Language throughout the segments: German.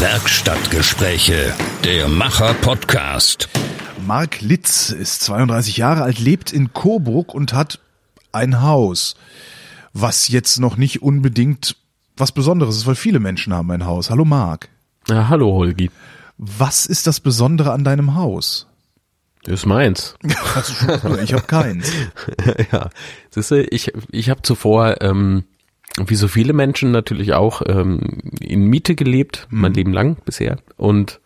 Werkstattgespräche, der Macher-Podcast. Mark Litz ist 32 Jahre alt, lebt in Coburg und hat ein Haus, was jetzt noch nicht unbedingt was Besonderes ist, weil viele Menschen haben ein Haus. Hallo Mark. Ja, hallo Holgi. Was ist das Besondere an deinem Haus? Das ist meins. ich habe keins. ja, siehst du, ich, ich habe zuvor, ähm, wie so viele Menschen natürlich auch, ähm, in Miete gelebt, mhm. mein Leben lang bisher. Und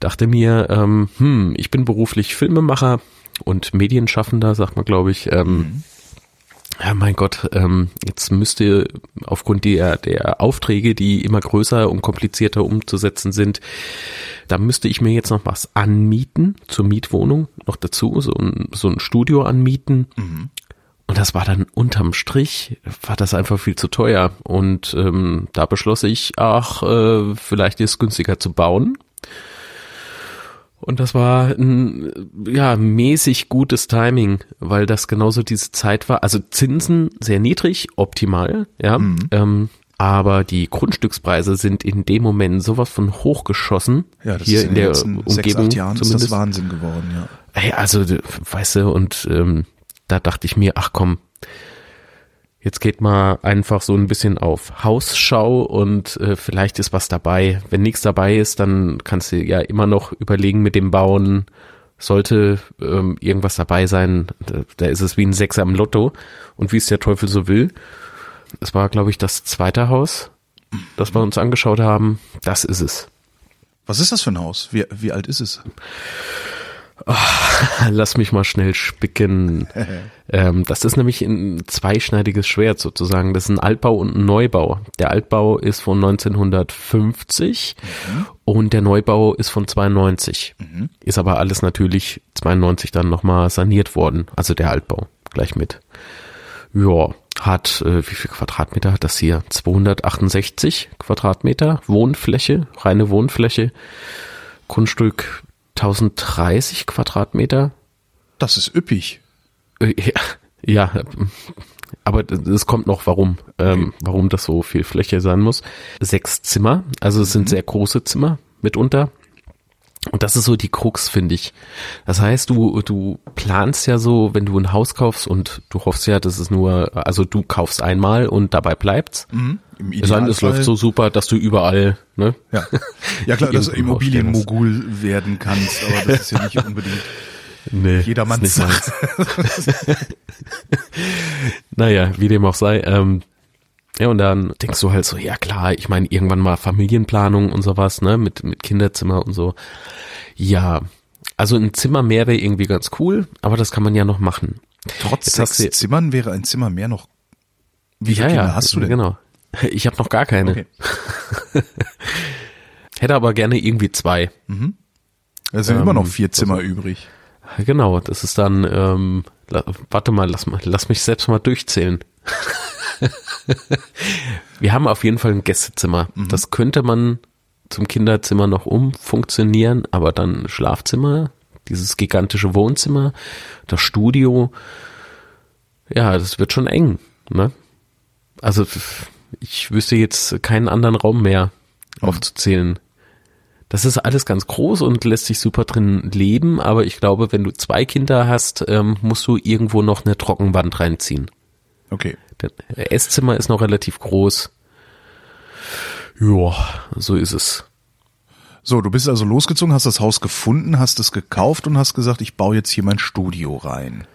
dachte mir, ähm, hm, ich bin beruflich Filmemacher und Medienschaffender, sagt man, glaube ich. Ähm, mhm. Ja, mein Gott, ähm, jetzt müsste aufgrund der, der Aufträge, die immer größer und komplizierter umzusetzen sind, da müsste ich mir jetzt noch was anmieten zur Mietwohnung noch dazu, so ein, so ein Studio anmieten. Mhm. Und das war dann unterm Strich, war das einfach viel zu teuer. Und ähm, da beschloss ich, ach, äh, vielleicht ist es günstiger zu bauen. Und das war ein ja mäßig gutes Timing, weil das genauso diese Zeit war. Also Zinsen sehr niedrig, optimal, ja. Mhm. Ähm, aber die Grundstückspreise sind in dem Moment sowas von hochgeschossen. Ja, das hier ist in, in der Umgebung sechs, acht Jahren zumindest. ist das Wahnsinn geworden, ja. Hey, also, weißt du, und ähm, da dachte ich mir, ach komm, Jetzt geht mal einfach so ein bisschen auf Hausschau und äh, vielleicht ist was dabei. Wenn nichts dabei ist, dann kannst du ja immer noch überlegen mit dem Bauen. Sollte ähm, irgendwas dabei sein, da, da ist es wie ein Sechser am Lotto und wie es der Teufel so will. Es war, glaube ich, das zweite Haus, das wir uns angeschaut haben. Das ist es. Was ist das für ein Haus? Wie, wie alt ist es? Oh, lass mich mal schnell spicken. ähm, das ist nämlich ein zweischneidiges Schwert sozusagen. Das ist ein Altbau und ein Neubau. Der Altbau ist von 1950 mhm. und der Neubau ist von 92. Mhm. Ist aber alles natürlich 92 dann nochmal saniert worden. Also der Altbau gleich mit. Ja, hat, äh, wie viel Quadratmeter hat das hier? 268 Quadratmeter Wohnfläche, reine Wohnfläche. Grundstück 1030 Quadratmeter. Das ist üppig. Äh, ja, ja aber es kommt noch, warum, ähm, warum das so viel Fläche sein muss. Sechs Zimmer, also es sind mhm. sehr große Zimmer mitunter. Und das ist so die Krux, finde ich. Das heißt, du, du planst ja so, wenn du ein Haus kaufst und du hoffst ja, dass es nur, also du kaufst einmal und dabei bleibt's. Mhm. Im es, sei, es läuft so super, dass du überall, ne? Ja, ja klar, dass du Immobilienmogul werden kannst, aber das ist ja nicht unbedingt nee, jedermanns Sache. naja, wie dem auch sei, ähm, ja, und dann denkst du halt so, ja klar, ich meine, irgendwann mal Familienplanung und sowas, ne, mit, mit Kinderzimmer und so. Ja, also ein Zimmer mehr wäre irgendwie ganz cool, aber das kann man ja noch machen. Trotz sechs Zimmern wäre ein Zimmer mehr noch. Wie viele ja, Kinder ja, hast du denn? Genau. Ich habe noch gar keine. Okay. Hätte aber gerne irgendwie zwei. Mhm. Es sind ähm, immer noch vier Zimmer also, übrig. Genau, das ist dann, ähm, warte mal, lass mal, lass mich selbst mal durchzählen. Wir haben auf jeden Fall ein Gästezimmer. Mhm. Das könnte man zum Kinderzimmer noch umfunktionieren, aber dann Schlafzimmer, dieses gigantische Wohnzimmer, das Studio. Ja, das wird schon eng, ne? Also ich wüsste jetzt keinen anderen Raum mehr mhm. aufzuzählen. Das ist alles ganz groß und lässt sich super drin leben, aber ich glaube, wenn du zwei Kinder hast, ähm, musst du irgendwo noch eine Trockenwand reinziehen. Okay. Der Esszimmer ist noch relativ groß. Ja, so ist es. So, du bist also losgezogen, hast das Haus gefunden, hast es gekauft und hast gesagt, ich baue jetzt hier mein Studio rein.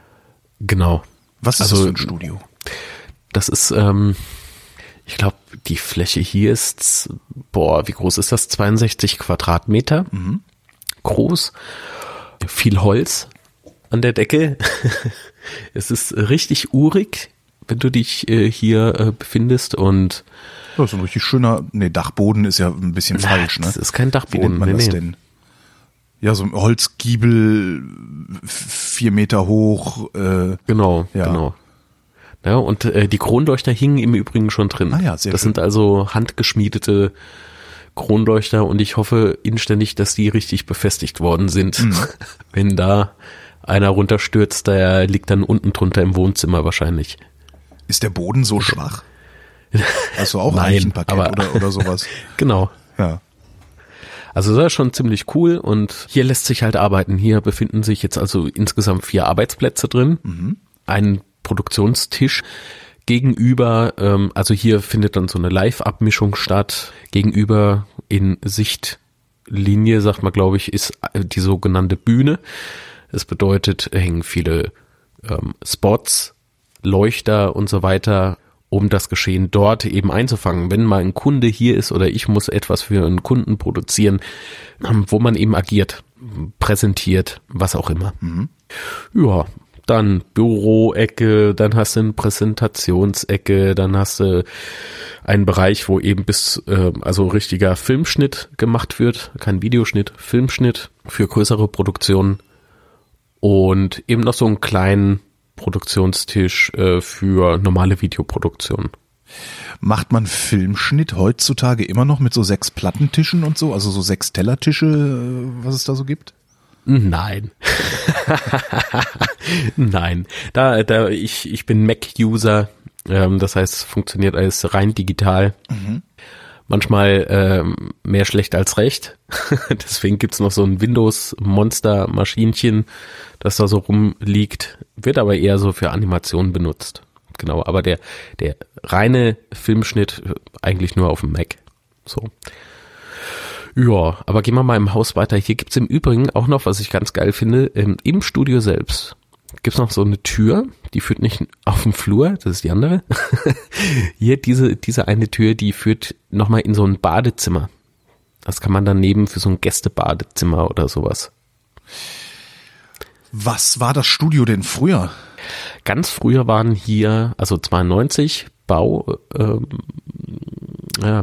Genau. Was ist also, das für ein Studio? Das ist, ähm, ich glaube, die Fläche hier ist, boah, wie groß ist das? 62 Quadratmeter mhm. groß. Viel Holz an der Decke. es ist richtig urig wenn du dich äh, hier äh, befindest und das ist ein richtig schöner, nee, Dachboden ist ja ein bisschen na, falsch, ne? Das ist kein Dachboden. Wie man nee, das nee. denn? Ja, so ein Holzgiebel, vier Meter hoch. Äh, genau, ja. genau. Ja, und äh, die Kronleuchter hingen im Übrigen schon drin. Ah ja, sehr Das schön. sind also handgeschmiedete Kronleuchter und ich hoffe inständig, dass die richtig befestigt worden sind. Mhm. Wenn da einer runterstürzt, der liegt dann unten drunter im Wohnzimmer wahrscheinlich. Ist der Boden so schwach? Hast du auch Nein, aber, oder, oder sowas? genau. Ja. Also das ist schon ziemlich cool und hier lässt sich halt arbeiten. Hier befinden sich jetzt also insgesamt vier Arbeitsplätze drin, ein Produktionstisch gegenüber, ähm, also hier findet dann so eine Live-Abmischung statt. Gegenüber in Sichtlinie, sagt man, glaube ich, ist äh, die sogenannte Bühne. Das bedeutet, hängen viele ähm, Spots, Leuchter und so weiter, um das Geschehen dort eben einzufangen. Wenn mal ein Kunde hier ist oder ich muss etwas für einen Kunden produzieren, ähm, wo man eben agiert, präsentiert, was auch immer. Ja, dann Büroecke, dann hast du eine Präsentationsecke, dann hast du einen Bereich, wo eben bis, äh, also richtiger Filmschnitt gemacht wird, kein Videoschnitt, Filmschnitt für größere Produktionen und eben noch so einen kleinen Produktionstisch äh, für normale Videoproduktion. Macht man Filmschnitt heutzutage immer noch mit so sechs Plattentischen und so, also so sechs Tellertische, äh, was es da so gibt? Nein. Nein. Da, da, ich, ich bin Mac-User, ähm, das heißt, funktioniert alles rein digital. Manchmal ähm, mehr schlecht als recht. Deswegen gibt's noch so ein Windows-Monster-Maschinchen, das da so rumliegt. Wird aber eher so für Animationen benutzt. Genau, aber der, der reine Filmschnitt äh, eigentlich nur auf dem Mac. So. Ja, aber gehen wir mal im Haus weiter. Hier gibt's im Übrigen auch noch, was ich ganz geil finde, ähm, im Studio selbst gibt's noch so eine Tür, die führt nicht auf den Flur, das ist die andere. Hier diese, diese eine Tür, die führt nochmal in so ein Badezimmer. Das kann man dann nehmen für so ein Gästebadezimmer oder sowas. Was war das Studio denn früher? Ganz früher waren hier, also 92, Bau, ähm, ja,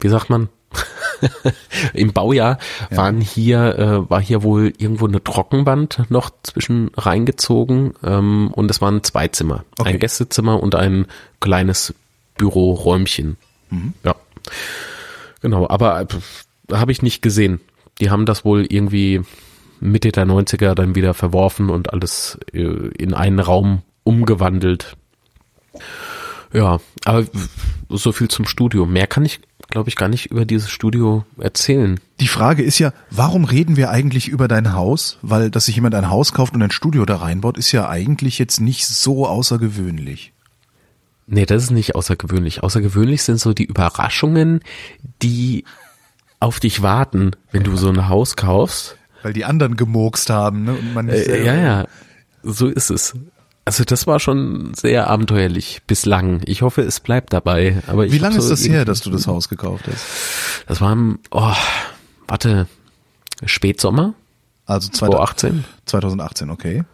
wie sagt man? Im Baujahr waren hier, äh, war hier wohl irgendwo eine Trockenwand noch zwischen reingezogen ähm, und es waren zwei Zimmer. Okay. Ein Gästezimmer und ein kleines Büroräumchen. Ja. Genau, aber äh, habe ich nicht gesehen. Die haben das wohl irgendwie Mitte der 90er dann wieder verworfen und alles äh, in einen Raum umgewandelt. Ja, aber so viel zum Studio. Mehr kann ich, glaube ich, gar nicht über dieses Studio erzählen. Die Frage ist ja, warum reden wir eigentlich über dein Haus? Weil, dass sich jemand ein Haus kauft und ein Studio da reinbaut, ist ja eigentlich jetzt nicht so außergewöhnlich. Nee, das ist nicht außergewöhnlich. Außergewöhnlich sind so die Überraschungen, die auf dich warten, wenn du so ein Haus kaufst. Weil die anderen gemurkst haben, ne? Und man nicht Äh, ja, ja, so ist es. Also das war schon sehr abenteuerlich bislang. Ich hoffe, es bleibt dabei. Aber Wie lange ist das her, dass du das Haus gekauft hast? Das war im, oh, warte, Spätsommer Also 2018. 2018, okay.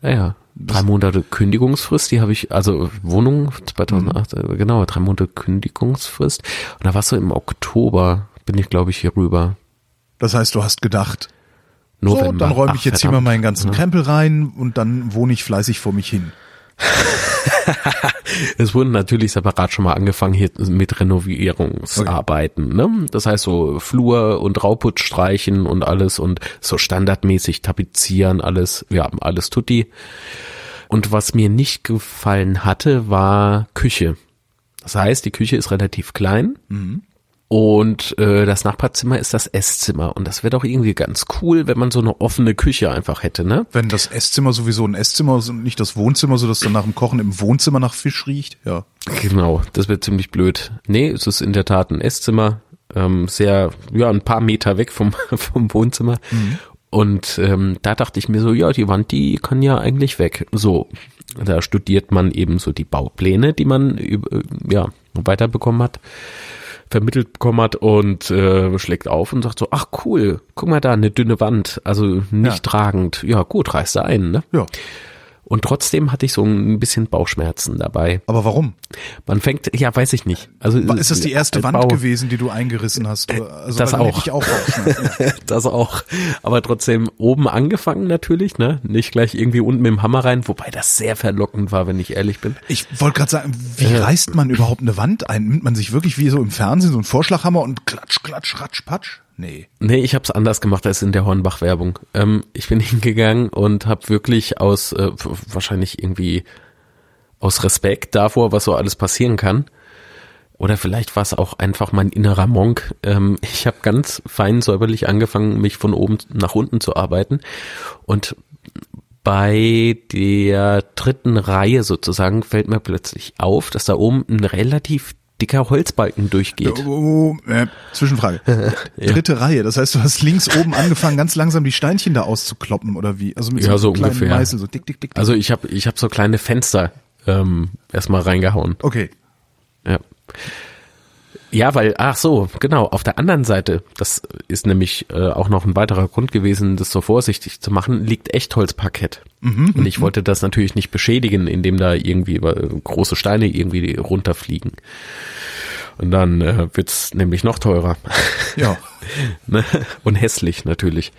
Ja, ja. Drei Monate Kündigungsfrist, die habe ich, also Wohnung 2008, äh, genau, drei Monate Kündigungsfrist. Und da warst du im Oktober, bin ich glaube ich hier rüber. Das heißt, du hast gedacht, November. so, dann räume ich jetzt hier mal meinen ganzen Krempel rein und dann wohne ich fleißig vor mich hin. Es wurden natürlich separat schon mal angefangen hier mit Renovierungsarbeiten. Ne? Das heißt so Flur und Rauputz streichen und alles und so standardmäßig tapezieren, alles, ja, alles tutti. Und was mir nicht gefallen hatte, war Küche. Das heißt, die Küche ist relativ klein. Und äh, das Nachbarzimmer ist das Esszimmer. Und das wäre doch irgendwie ganz cool, wenn man so eine offene Küche einfach hätte, ne? Wenn das Esszimmer sowieso ein Esszimmer ist und nicht das Wohnzimmer, so dass dann nach dem Kochen im Wohnzimmer nach Fisch riecht, ja. Genau, das wird ziemlich blöd. Nee, es ist in der Tat ein Esszimmer, ähm, sehr, ja, ein paar Meter weg vom, vom Wohnzimmer. Und ähm, da dachte ich mir so, ja, die Wand, die kann ja eigentlich weg. So, da studiert man eben so die Baupläne, die man ja weiterbekommen hat, vermittelt bekommen hat und äh, schlägt auf und sagt so, ach cool, guck mal da, eine dünne Wand, also nicht Ja. tragend. Ja gut, reißt da ein, ne? Ja. Und trotzdem hatte ich so ein bisschen Bauchschmerzen dabei. Aber warum? Man fängt, ja, weiß ich nicht. Also Ist das die erste Wand Bau, gewesen, die du eingerissen hast? Also, das auch. auch. Das auch. Aber trotzdem oben angefangen natürlich, ne? Nicht gleich irgendwie unten mit dem Hammer rein, wobei das sehr verlockend war, wenn ich ehrlich bin. Ich wollte gerade sagen, wie reißt man überhaupt eine Wand ein? Nimmt man sich wirklich wie so im Fernsehen so einen Vorschlaghammer und klatsch, klatsch, ratsch, patsch? Nee. Nee, ich habe es anders gemacht als in der Hornbach-Werbung. Ähm, ich bin hingegangen und habe wirklich aus, äh, wahrscheinlich irgendwie aus Respekt davor, was so alles passieren kann, Oder vielleicht war es auch einfach mein innerer Monk. Ähm, ich habe ganz fein säuberlich angefangen, mich von oben nach unten zu arbeiten. Und bei der dritten Reihe sozusagen fällt mir plötzlich auf, dass da oben ein relativ dicker Holzbalken durchgeht. Oh, äh, Zwischenfrage. Dritte Reihe, das heißt, du hast links oben angefangen, ganz langsam die Steinchen da auszukloppen oder wie? Also mit Ja, so so kleinen ungefähr. Meißel, so dick, dick, dick. dick. Also ich habe ich hab so kleine Fenster ähm, erstmal reingehauen. okay. Ja. Ja, weil, ach so, genau, auf der anderen Seite, das ist nämlich äh, auch noch ein weiterer Grund gewesen, das so vorsichtig zu machen, liegt Echtholzparkett. Und ich wollte das natürlich nicht beschädigen, indem da irgendwie äh, große Steine irgendwie runterfliegen. Und dann äh, wird's nämlich noch teurer. Ja. ne? Und hässlich natürlich.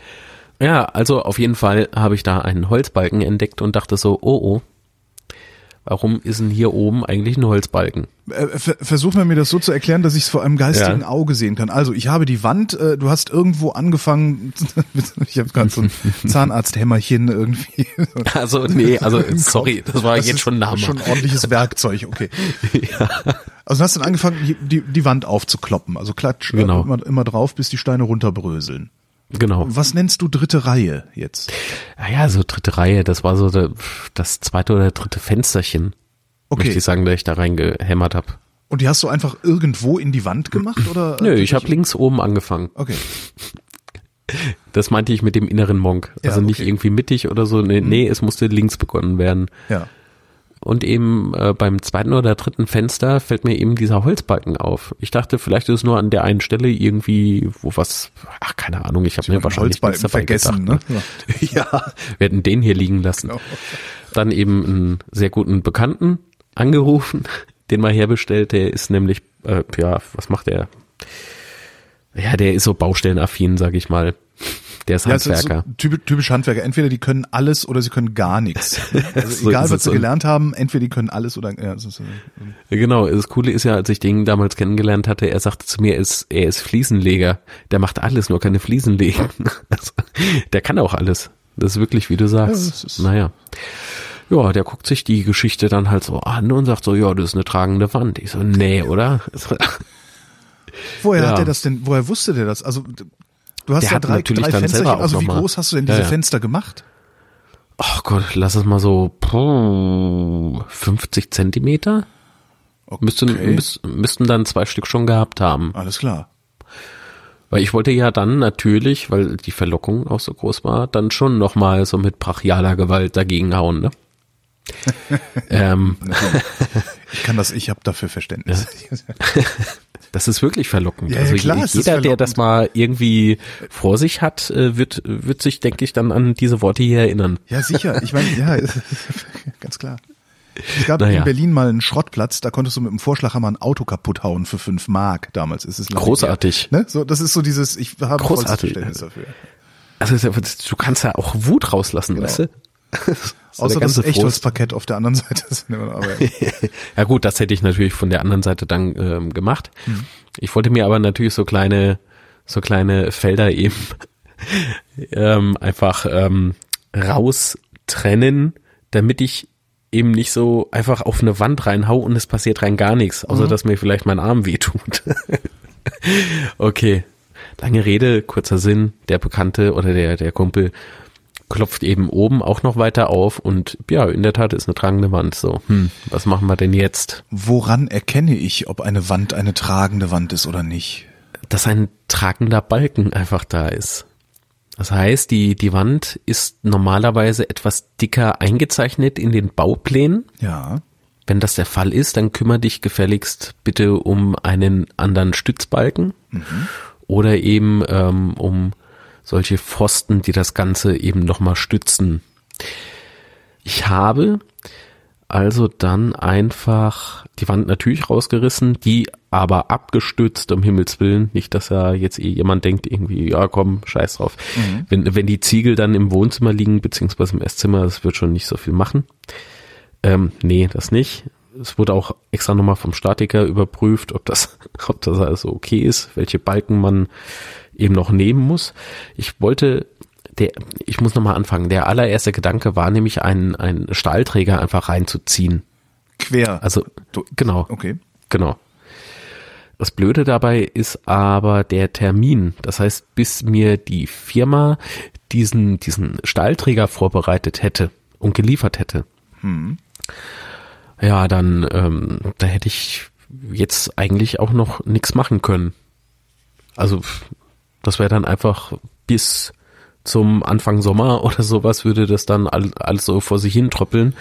Ja, also auf jeden Fall habe ich da einen Holzbalken entdeckt und dachte so, oh oh, warum ist denn hier oben eigentlich ein Holzbalken? Äh, ver- Versuch mal mir das so zu erklären, dass ich es vor einem geistigen Ja. Auge sehen kann. Also ich habe die Wand, äh, du hast irgendwo angefangen, ich habe gerade so ein Zahnarzthämmerchen irgendwie. Also nee, also sorry, das war Das jetzt schon ein Hammer. Schon ein ordentliches Werkzeug, okay. Also du hast dann angefangen, die, die, Wand aufzukloppen. Also klatsch Genau. immer, immer drauf, bis die Steine runterbröseln. Genau. Was nennst du dritte Reihe jetzt? Naja, so dritte Reihe, das war so der, das zweite oder dritte Fensterchen. Okay. Möchte ich sagen, da ich da reingehämmert habe. Und die hast du einfach irgendwo in die Wand gemacht oder? Nö, äh, ich habe links oben angefangen. Okay. Das meinte ich mit dem inneren Monk. Ja, Also nicht okay. Mhm. irgendwie mittig oder so. Nee, nee, es musste links begonnen werden. Ja. Und eben äh, beim zweiten oder dritten Fenster fällt mir eben dieser Holzbalken auf. Ich dachte, vielleicht ist es nur an der einen Stelle irgendwie, wo was, ach keine Ahnung, ich habe mir wahrscheinlich nichts Holzbalken dabei vergessen, gedacht. ne? Ja, wir hätten den hier liegen lassen. Genau. Dann eben einen sehr guten Bekannten angerufen, den mal herbestellt. Der ist nämlich, äh, ja, was macht der? Ja, der ist so baustellenaffin, sag ich mal. Der ist Ja, es ist Handwerker. so typisch, typisch Handwerker. Entweder die können alles oder sie können gar nichts. Also So egal, was sie gelernt haben, entweder die können alles oder ja, äh, Genau, das Coole ist ja, als ich den damals kennengelernt hatte, er sagte zu mir, er ist, er ist Fliesenleger. Der macht alles, nur keine Fliesen legen. Also, der kann auch alles. Das ist wirklich, wie du sagst. ist- naja. Ja, der guckt sich die Geschichte dann halt so an und sagt so, ja, das ist eine tragende Wand. Ich so, nee, oder? Woher Ja. hat er das denn, woher wusste der das? Also, du hast Der ja hat drei, natürlich drei dann Fensterchen. selber auch Also, wie groß hast du denn Ja, diese ja. Fenster gemacht? Ach Gott, lass es mal so puh, 50 Zentimeter. Müssten, müß, müssten dann zwei Stück schon gehabt haben. Alles klar. Weil ich wollte ja dann natürlich, weil die Verlockung auch so groß war, dann schon nochmal so mit brachialer Gewalt dagegen hauen, ne? Ähm, Ich kann das, ich habe dafür Verständnis. das ist wirklich verlockend. Ja, ja, also klar jeder, der das verlockend. mal irgendwie vor sich hat, äh, wird, wird sich, denke ich, dann an diese Worte hier erinnern. Ja, sicher. Ich meine, ja, ganz klar. Es gab Naja. in Berlin mal einen Schrottplatz, da konntest du mit dem Vorschlaghammer ein Auto kaputt hauen für fünf Mark. Damals ist es Großartig. Ne? So, das ist so dieses, ich habe Großartig. Verständnis dafür. Also du kannst ja auch Wut rauslassen, weißt du? So Außer das. Echtholzparkett auf der anderen Seite. Ja gut, das hätte ich natürlich von der anderen Seite dann ähm, gemacht. Mhm. Ich wollte mir aber natürlich so kleine, so kleine Felder eben ähm, einfach ähm, raustrennen, damit ich eben nicht so einfach auf eine Wand reinhau und es passiert rein gar nichts, Mhm. außer dass mir vielleicht mein Arm wehtut. okay. Lange Rede, kurzer Sinn, der Bekannte oder der, der Kumpel klopft eben oben auch noch weiter auf und ja, in der Tat ist eine tragende Wand. So, hm, was machen wir denn jetzt? woran erkenne ich, ob eine Wand eine tragende Wand ist oder nicht? Dass ein tragender Balken einfach da ist. Das heißt, die, die Wand ist normalerweise etwas dicker eingezeichnet in den Bauplänen. Ja. Wenn das der Fall ist, dann kümmere dich gefälligst bitte um einen anderen Stützbalken oder eben ähm, um solche Pfosten, die das Ganze eben nochmal stützen. Ich habe also dann einfach die Wand natürlich rausgerissen, die aber abgestützt, um Himmels Willen. Nicht, dass ja jetzt eh jemand denkt, irgendwie, ja komm, scheiß drauf. Wenn, wenn die Ziegel dann im Wohnzimmer liegen, beziehungsweise im Esszimmer, das wird schon nicht so viel machen. Ähm, nee, das nicht. Es wurde auch extra nochmal vom Statiker überprüft, ob das, ob das also okay ist, welche Balken man eben noch nehmen muss. Ich wollte, der, ich muss nochmal anfangen. Der allererste Gedanke war nämlich, einen, einen Stahlträger einfach reinzuziehen. Quer. Also, Du- genau, okay. genau. Das Blöde dabei ist aber der Termin. Das heißt, bis mir die Firma diesen, diesen Stahlträger vorbereitet hätte und geliefert hätte, ja, dann, ähm, da hätte ich jetzt eigentlich auch noch nichts machen können. Also, das wäre dann einfach bis zum Anfang Sommer oder sowas würde das dann all, alles so vor sich hin tröppeln.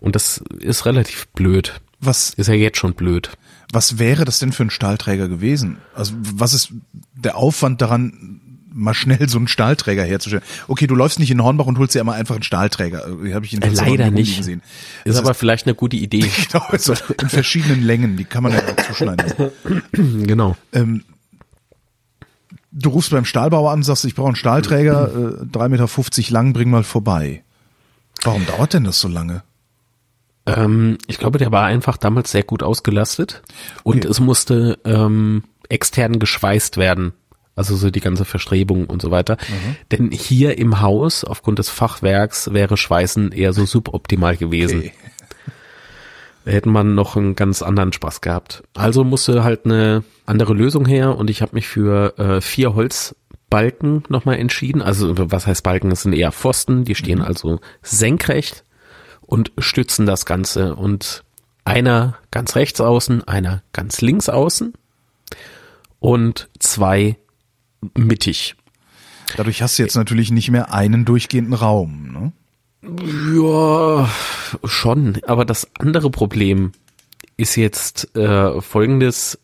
Und das ist relativ blöd. Was, Ist ja jetzt schon blöd. was wäre das denn für ein Stahlträger gewesen? Also was ist der Aufwand daran, mal schnell so einen Stahlträger herzustellen? Okay, du läufst nicht in Hornbach und holst dir immer einfach einen Stahlträger. Die habe ich in Äh, leider nicht. gesehen. Ist Das aber vielleicht eine gute Idee. genau, also in verschiedenen Längen, die kann man ja auch zuschneiden. genau. Du rufst beim Stahlbauer an und sagst, ich brauche einen Stahlträger, äh, 3,50 Meter lang, bring mal vorbei. Warum dauert denn das so lange? Ähm, ich glaube, der war einfach damals sehr gut ausgelastet und Okay. es musste ähm, extern geschweißt werden. Also so die ganze Verstrebung und so weiter. Denn hier im Haus, aufgrund des Fachwerks, wäre Schweißen eher so suboptimal gewesen. Okay. Hätte man noch einen ganz anderen Spaß gehabt. Also musste halt eine andere Lösung her und ich habe mich für äh, vier Holzbalken nochmal entschieden. Also was heißt Balken? Das sind eher Pfosten, die stehen also senkrecht und stützen das Ganze. Und einer ganz rechts außen, einer ganz links außen und zwei mittig. Dadurch hast du jetzt natürlich nicht mehr einen durchgehenden Raum. Ne? Ja, schon. Aber das andere Problem ist jetzt äh, folgendes.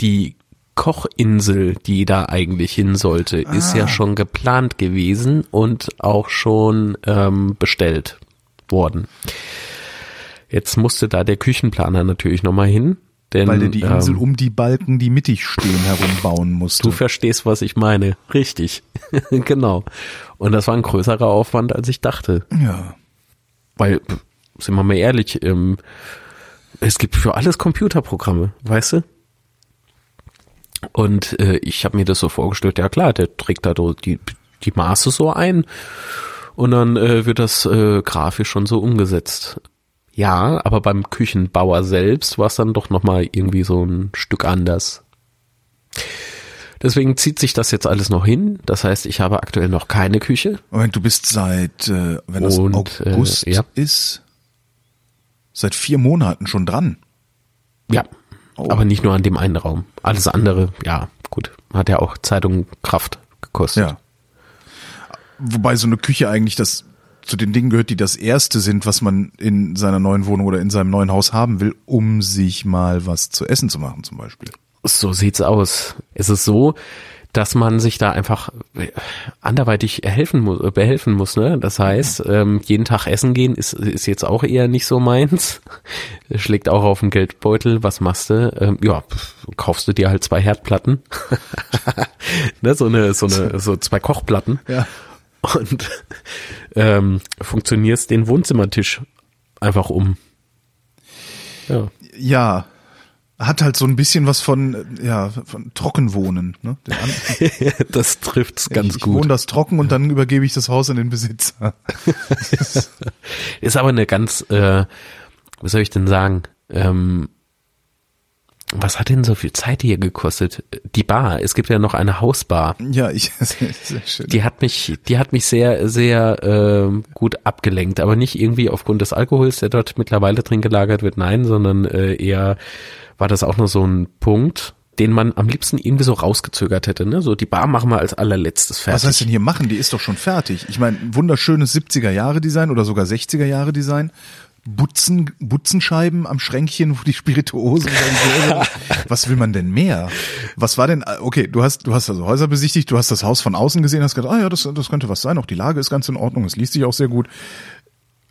Die Kochinsel, die da eigentlich hin sollte, ist ja schon geplant gewesen und auch schon ähm, bestellt worden. Jetzt musste da der Küchenplaner natürlich nochmal hin. Denn, Weil der die Insel ähm, um die Balken, die mittig stehen, herum bauen musste. Du verstehst, was ich meine. Richtig. genau. Und das war ein größerer Aufwand, als ich dachte. ja. Weil, sind wir mal ehrlich, ähm, es gibt für alles Computerprogramme, weißt du? Und äh, ich habe mir das so vorgestellt, ja klar, der trägt da die, die Maße so ein und dann äh, wird das äh, grafisch schon so umgesetzt. Ja, aber beim Küchenbauer selbst war es dann doch nochmal irgendwie so ein Stück anders. Deswegen zieht sich das jetzt alles noch hin. Das heißt, ich habe aktuell noch keine Küche. Moment, du bist seit, äh, wenn das Und, August äh, ja. ist, seit vier Monaten schon dran. Ja, Oh. aber nicht nur an dem einen Raum. Alles andere, ja, gut, hat ja auch Zeit und Kraft gekostet. Ja. Wobei so eine Küche eigentlich das zu den Dingen gehört, die das erste sind, was man in seiner neuen Wohnung oder in seinem neuen Haus haben will, um sich mal was zu essen zu machen, zum Beispiel. So sieht's aus. Es ist so, dass man sich da einfach äh, anderweitig helfen muss, äh, behelfen muss. Ne? Das heißt, ähm, jeden Tag essen gehen ist, ist jetzt auch eher nicht so meins. Schlägt auch auf den Geldbeutel. Was machst du? Ähm, ja, kaufst du dir halt zwei Herdplatten. ne? So eine, so eine, so zwei Kochplatten. Ja. Und ähm, funktionierst den Wohnzimmertisch einfach um. Ja. Ja. Hat halt so ein bisschen was von, ja, von Trockenwohnen. Ne? Das trifft's ganz ich, ich gut. wohne das trocken und dann übergebe ich das Haus an den Besitzer. Ist aber eine ganz, äh, was soll ich denn sagen? Ähm, was hat denn so viel Zeit hier gekostet? Die Bar. Es gibt ja noch eine Hausbar. Ja, ich, sehr schön. Die hat mich, die hat mich sehr, sehr ähm, gut abgelenkt, aber nicht irgendwie aufgrund des Alkohols, der dort mittlerweile drin gelagert wird, nein, sondern äh, eher war das auch nur so ein Punkt, den man am liebsten irgendwie so rausgezögert hätte. Ne? So die Bar machen wir als allerletztes fertig. Was heißt denn hier machen? Die ist doch schon fertig. Ich meine, wunderschönes 70er Jahre Design oder sogar 60er Jahre Design. Butzen, Butzenscheiben am Schränkchen, wo die Spirituosen sein Was will man denn mehr? Was war denn, okay, du hast, du hast also Häuser besichtigt, du hast das Haus von außen gesehen, hast gedacht, ah ja, das, das könnte was sein, auch die Lage ist ganz in Ordnung, es liest sich auch sehr gut.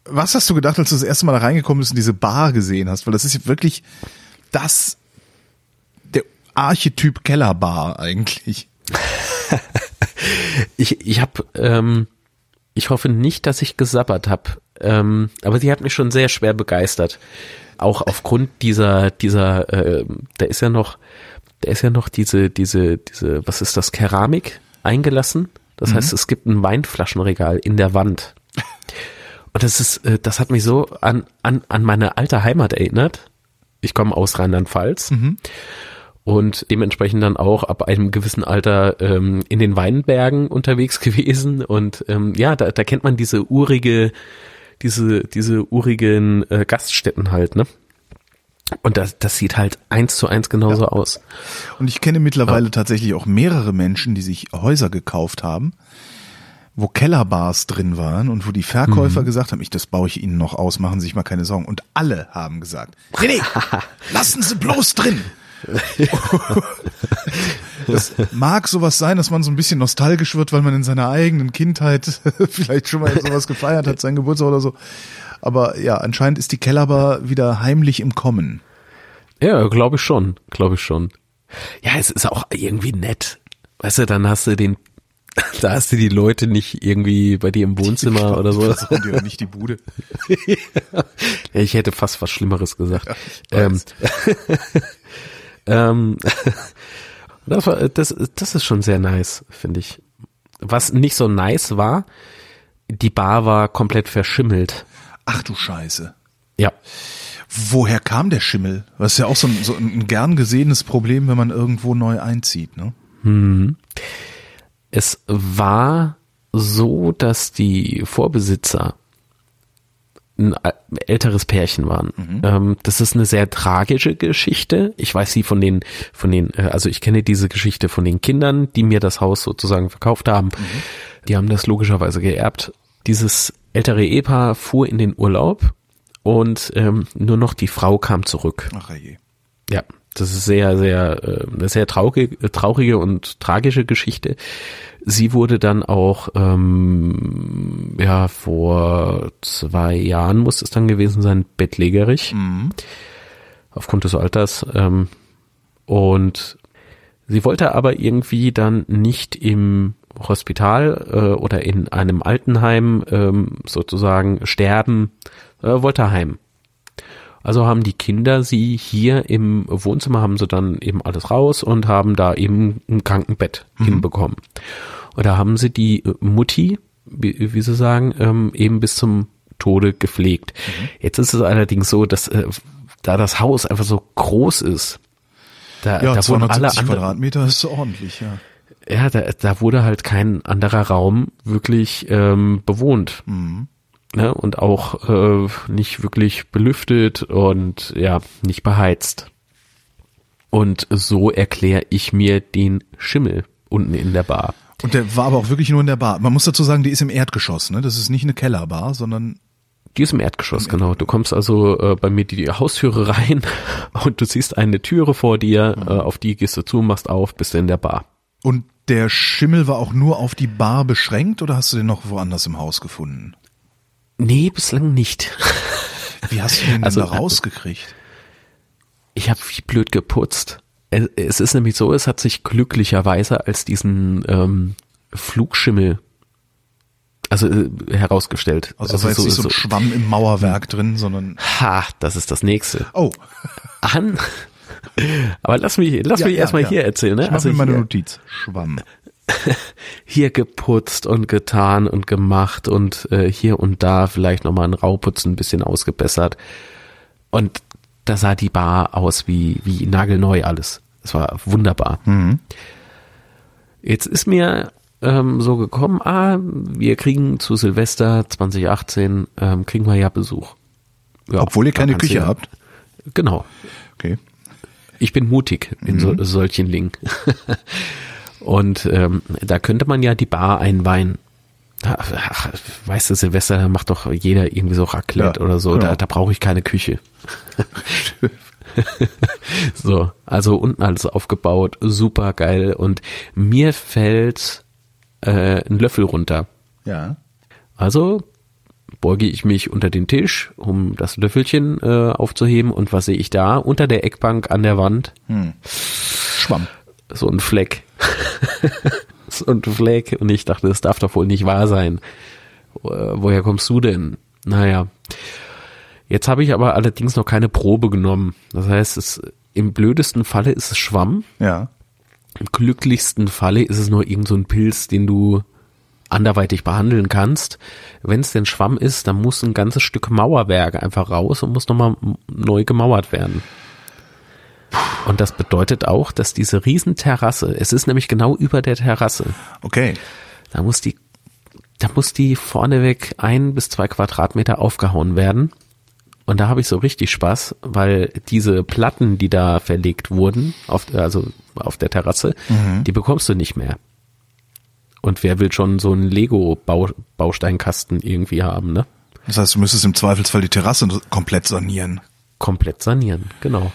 Was hast du gedacht, als du das erste Mal da reingekommen bist und diese Bar gesehen hast? Weil das ist wirklich das, der Archetyp Kellerbar eigentlich. Ich, ich habe, ähm, ich hoffe nicht, dass ich gesabbert habe, ähm, aber die hat mich schon sehr schwer begeistert. Auch aufgrund dieser, dieser, äh, da ist ja noch, da ist ja noch diese, diese, diese, was ist das, Keramik eingelassen. Das heißt, es gibt ein Weinflaschenregal in der Wand. Und das ist, äh, das hat mich so an, an, an meine alte Heimat erinnert. Ich komme aus Rheinland-Pfalz. und dementsprechend dann auch ab einem gewissen Alter ähm, in den Weinbergen unterwegs gewesen und ähm, ja, da, da kennt man diese urige, diese diese urigen äh, Gaststätten halt, ne? Und das, das sieht halt eins zu eins genauso aus. Und ich kenne mittlerweile tatsächlich auch mehrere Menschen, die sich Häuser gekauft haben, wo Kellerbars drin waren und wo die Verkäufer gesagt haben, ich, das baue ich Ihnen noch aus, machen Sie sich mal keine Sorgen. Und alle haben gesagt, nee, nee, lassen Sie bloß drin. das mag sowas sein, dass man so ein bisschen nostalgisch wird, weil man in seiner eigenen Kindheit vielleicht schon mal sowas gefeiert hat, sein Geburtstag oder so. Aber ja, anscheinend ist die Kellerbar wieder heimlich im Kommen. Ja, glaube ich schon, glaube ich schon. Ja, es ist auch irgendwie nett. Weißt du, dann hast du den, da hast du die Leute nicht irgendwie bei dir im Wohnzimmer oder so. Das dir nicht die Bude. ja, ich hätte fast was Schlimmeres gesagt. Ja, ähm, ähm, das, war, das, das ist schon sehr nice, finde ich. Was nicht so nice war, die Bar war komplett verschimmelt. Ach du Scheiße. Ja. Woher kam der Schimmel? Das ist ja auch so ein, so ein gern gesehenes Problem, wenn man irgendwo neu einzieht, ne? Hm. Es war so, dass die Vorbesitzer ein älteres Pärchen waren. Mhm. Ähm, das ist eine sehr tragische Geschichte. Ich weiß sie von den, von den, äh, also ich kenne diese Geschichte von den Kindern, die mir das Haus sozusagen verkauft haben. Mhm. Die haben das logischerweise geerbt. Dieses ältere Ehepaar fuhr in den Urlaub und ähm, nur noch die Frau kam zurück. Ach je. Ja, das ist sehr, sehr, äh, eine sehr traurige, traurige und tragische Geschichte. Sie wurde dann auch, ähm, ja, vor zwei Jahren muss es dann gewesen sein, bettlägerig. Mhm. Aufgrund des Alters. Ähm, und sie wollte aber irgendwie dann nicht im Hospital äh, oder in einem Altenheim ähm, sozusagen sterben, äh, wollte heim. Also haben die Kinder sie hier im Wohnzimmer, haben sie dann eben alles raus und haben da eben ein Krankenbett mhm. hinbekommen. Und da haben sie die Mutti, wie, wie sie sagen, ähm, eben bis zum Tode gepflegt. Mhm. Jetzt ist es allerdings so, dass äh, da das Haus einfach so groß ist, da, ja, da wurden alle anderen, Quadratmeter ist ordentlich, ja. Ja, da, da wurde halt kein anderer Raum wirklich ähm, bewohnt. Mhm ne, und auch äh, nicht wirklich belüftet und ja, nicht beheizt. Und so erkläre ich mir den Schimmel unten in der Bar. Und der war aber auch wirklich nur in der Bar. Man muss dazu sagen, die ist im Erdgeschoss, ne? Das ist nicht eine Kellerbar, sondern die ist im Erdgeschoss, genau. Du kommst also äh, bei mir die Haustüre rein und du siehst eine Türe vor dir, mhm. äh, auf die gehst du zu, machst auf, bist du in der Bar. Und der Schimmel war auch nur auf die Bar beschränkt oder hast du den noch woanders im Haus gefunden? Nee, bislang nicht. Wie hast du den also, da rausgekriegt? Ich habe wie blöd geputzt. Es ist nämlich so, es hat sich glücklicherweise als diesen ähm, Flugschimmel also äh, herausgestellt. Also, also war jetzt so, nicht so ein Schwamm im Mauerwerk drin, sondern ha, das ist das nächste. Oh. An aber lass mich lass ja, mich ja, erstmal ja. hier erzählen, ne? Ich also meine Notiz. Schwamm. hier geputzt und getan und gemacht und äh, hier und da vielleicht nochmal ein Rauputz ein bisschen ausgebessert. Und da sah die Bar aus wie, wie nagelneu alles. Es war wunderbar. Mhm. Jetzt ist mir ähm, so gekommen, ah, wir kriegen zu Silvester 2018, ähm, kriegen wir ja Besuch. Ja, Obwohl ihr keine Küche ja, habt? Genau. Okay. Ich bin mutig in mhm. so, solchen Dingen. Und ähm, da könnte man ja die Bar einweihen. Ach, weißt du, Silvester, da macht doch jeder irgendwie so Raclette ja, oder so. Genau. Da, da brauche ich keine Küche. so, also unten alles aufgebaut, super geil. Und mir fällt äh, ein Löffel runter. Ja. Also beuge ich mich unter den Tisch, um das Löffelchen äh, aufzuheben. Und was sehe ich da? Unter der Eckbank an der Wand. Hm. Schwamm. So ein Fleck. so ein Fleck. Und ich dachte, das darf doch wohl nicht wahr sein. Woher kommst du denn? Naja. Jetzt habe ich aber allerdings noch keine Probe genommen. Das heißt, es, im blödesten Falle ist es Schwamm. Ja. Im glücklichsten Falle ist es nur irgend so ein Pilz, den du anderweitig behandeln kannst. Wenn es denn Schwamm ist, dann muss ein ganzes Stück Mauerwerk einfach raus und muss nochmal neu gemauert werden. Und das bedeutet auch, dass diese Riesenterrasse, es ist nämlich genau über der Terrasse, Okay. da muss die, da muss die vorneweg ein bis zwei Quadratmeter aufgehauen werden. Und da habe ich so richtig Spaß, weil diese Platten, die da verlegt wurden, auf, also auf der Terrasse, die bekommst du nicht mehr. Und wer will schon so einen Lego-Bausteinkasten irgendwie haben, ne? Das heißt, du müsstest im Zweifelsfall die Terrasse komplett sanieren. Komplett sanieren, genau.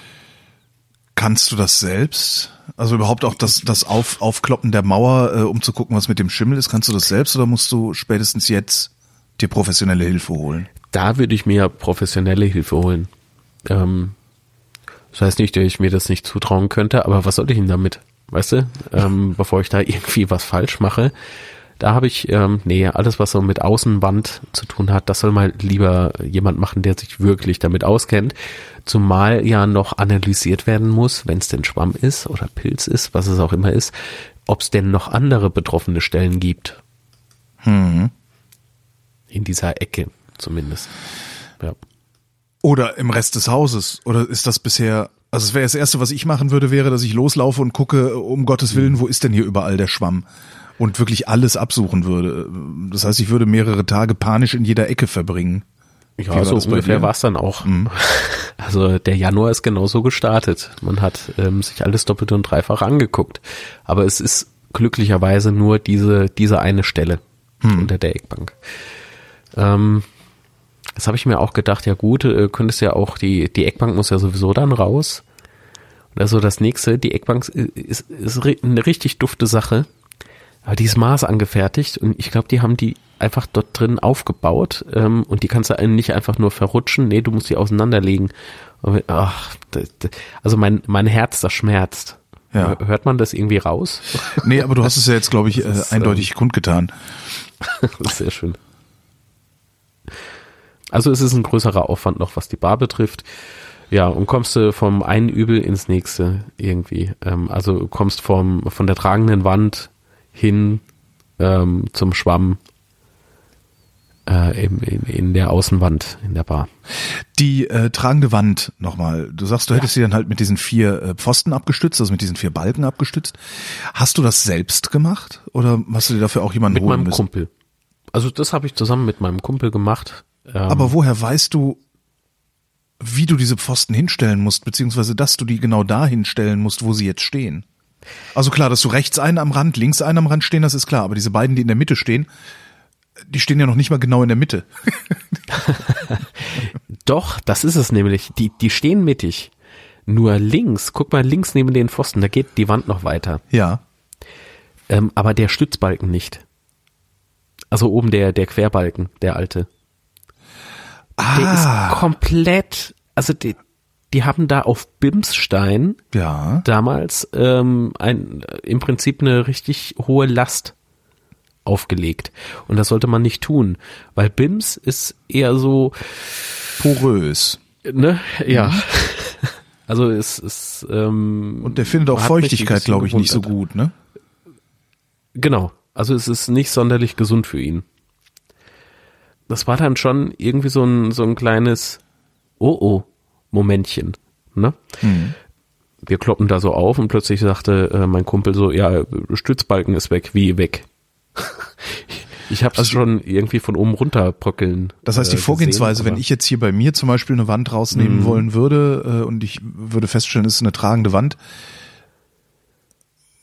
Kannst du das selbst? Also überhaupt auch das, das Auf, Aufkloppen der Mauer, äh, um zu gucken, was mit dem Schimmel ist, kannst du das selbst oder musst du spätestens jetzt dir professionelle Hilfe holen? Da würde ich mir professionelle Hilfe holen. Ähm, das heißt nicht, dass ich mir das nicht zutrauen könnte, aber was soll ich denn damit? Weißt du, ähm, bevor ich da irgendwie was falsch mache, da habe ich, ähm, nee, alles, was so mit Außenwand zu tun hat, das soll mal lieber jemand machen, der sich wirklich damit auskennt. Zumal ja noch analysiert werden muss, wenn es denn Schwamm ist oder Pilz ist, was es auch immer ist, ob es denn noch andere betroffene Stellen gibt. Hm. In dieser Ecke zumindest. Ja. Oder im Rest des Hauses? Oder ist das bisher, also es wäre das Erste, was ich machen würde, wäre, dass ich loslaufe und gucke, um Gottes Willen, wo ist denn hier überall der Schwamm? Und wirklich alles absuchen würde. Das heißt, ich würde mehrere Tage panisch in jeder Ecke verbringen. Wie Ja, war so ungefähr war es dann auch. Also der Januar ist genauso gestartet. Man hat ähm, sich alles doppelt und dreifach angeguckt. Aber es ist glücklicherweise nur diese, diese eine Stelle unter der Eckbank. Ähm, das habe ich mir auch gedacht, ja gut, äh, könntest ja auch, die, die Eckbank muss ja sowieso dann raus. Und also das nächste, die Eckbank ist, ist ri- eine richtig dufte Sache. Aber die ist Maß angefertigt und ich glaube, die haben die einfach dort drin aufgebaut ähm, und die kannst du nicht einfach nur verrutschen, nee, du musst die auseinanderlegen. Ach, also mein, mein Herz, das schmerzt. Ja. Hört man das irgendwie raus? Nee, aber du hast es ja jetzt, glaube ich, äh, ist, eindeutig kundgetan. Das ist sehr schön. Also es ist ein größerer Aufwand noch, was die Bar betrifft. Ja, und kommst du vom einen Übel ins nächste irgendwie. Ähm, also kommst vom, von der tragenden Wand hin ähm, zum Schwamm äh, in, in, in der Außenwand in der Bar. Die äh, tragende Wand nochmal. Du sagst, du hättest sie dann halt mit diesen vier äh, Pfosten abgestützt, also mit diesen vier Balken abgestützt. Hast du das selbst gemacht oder hast du dir dafür auch jemanden Mit holen meinem müssen? Kumpel. Also das habe ich zusammen mit meinem Kumpel gemacht. Ähm, Aber woher weißt du, wie du diese Pfosten hinstellen musst, beziehungsweise dass du die genau da hinstellen musst, wo sie jetzt stehen? Also klar, dass du rechts einen am Rand, links einen am Rand stehen, das ist klar. Aber diese beiden, die in der Mitte stehen, die stehen ja noch nicht mal genau in der Mitte. Doch, das ist es nämlich. Die, die stehen mittig. Nur links, guck mal links neben den Pfosten, da geht die Wand noch weiter. Ja. Ähm, aber der Stützbalken nicht. Also oben der, der Querbalken, der alte. Der Ah, ist komplett, also die, die haben da auf Bimsstein ja. damals ähm, ein, im Prinzip eine richtig hohe Last aufgelegt. Und das sollte man nicht tun, weil Bims ist eher so, Porös. ne, ja. Also es ist ähm, Und der findet auch Feuchtigkeit, glaube ich, nicht so gewundert. gut, ne? Genau. Also es ist nicht sonderlich gesund für ihn. Das war dann schon irgendwie so ein, so ein kleines Oh-Oh-Momentchen. Ne? Wir kloppen da so auf und plötzlich sagte äh, mein Kumpel so, ja, Stützbalken ist weg, wie weg. ich habe es schon irgendwie von oben runter bröckeln. Das heißt, die äh, Vorgehensweise, gesehen, wenn ich jetzt hier bei mir zum Beispiel eine Wand rausnehmen wollen würde äh, und ich würde feststellen, es ist eine tragende Wand,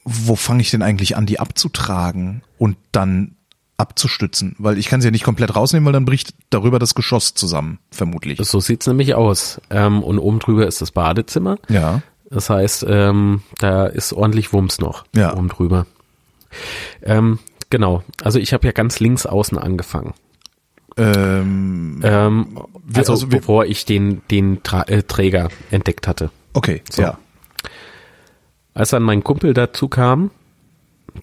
wo fange ich denn eigentlich an, die abzutragen und dann abzustützen? Weil ich kann sie ja nicht komplett rausnehmen, weil dann bricht darüber das Geschoss zusammen, vermutlich. So sieht's nämlich aus. Ähm, und oben drüber ist das Badezimmer. ja. Das heißt, ähm, da ist ordentlich Wumms noch Ja. oben drüber. Ähm, genau. Also ich habe ja ganz links außen angefangen. Ähm, Ähm, also, also bevor ich den, den Tra äh, Träger entdeckt hatte. okay, ja. Als dann mein Kumpel dazu kam,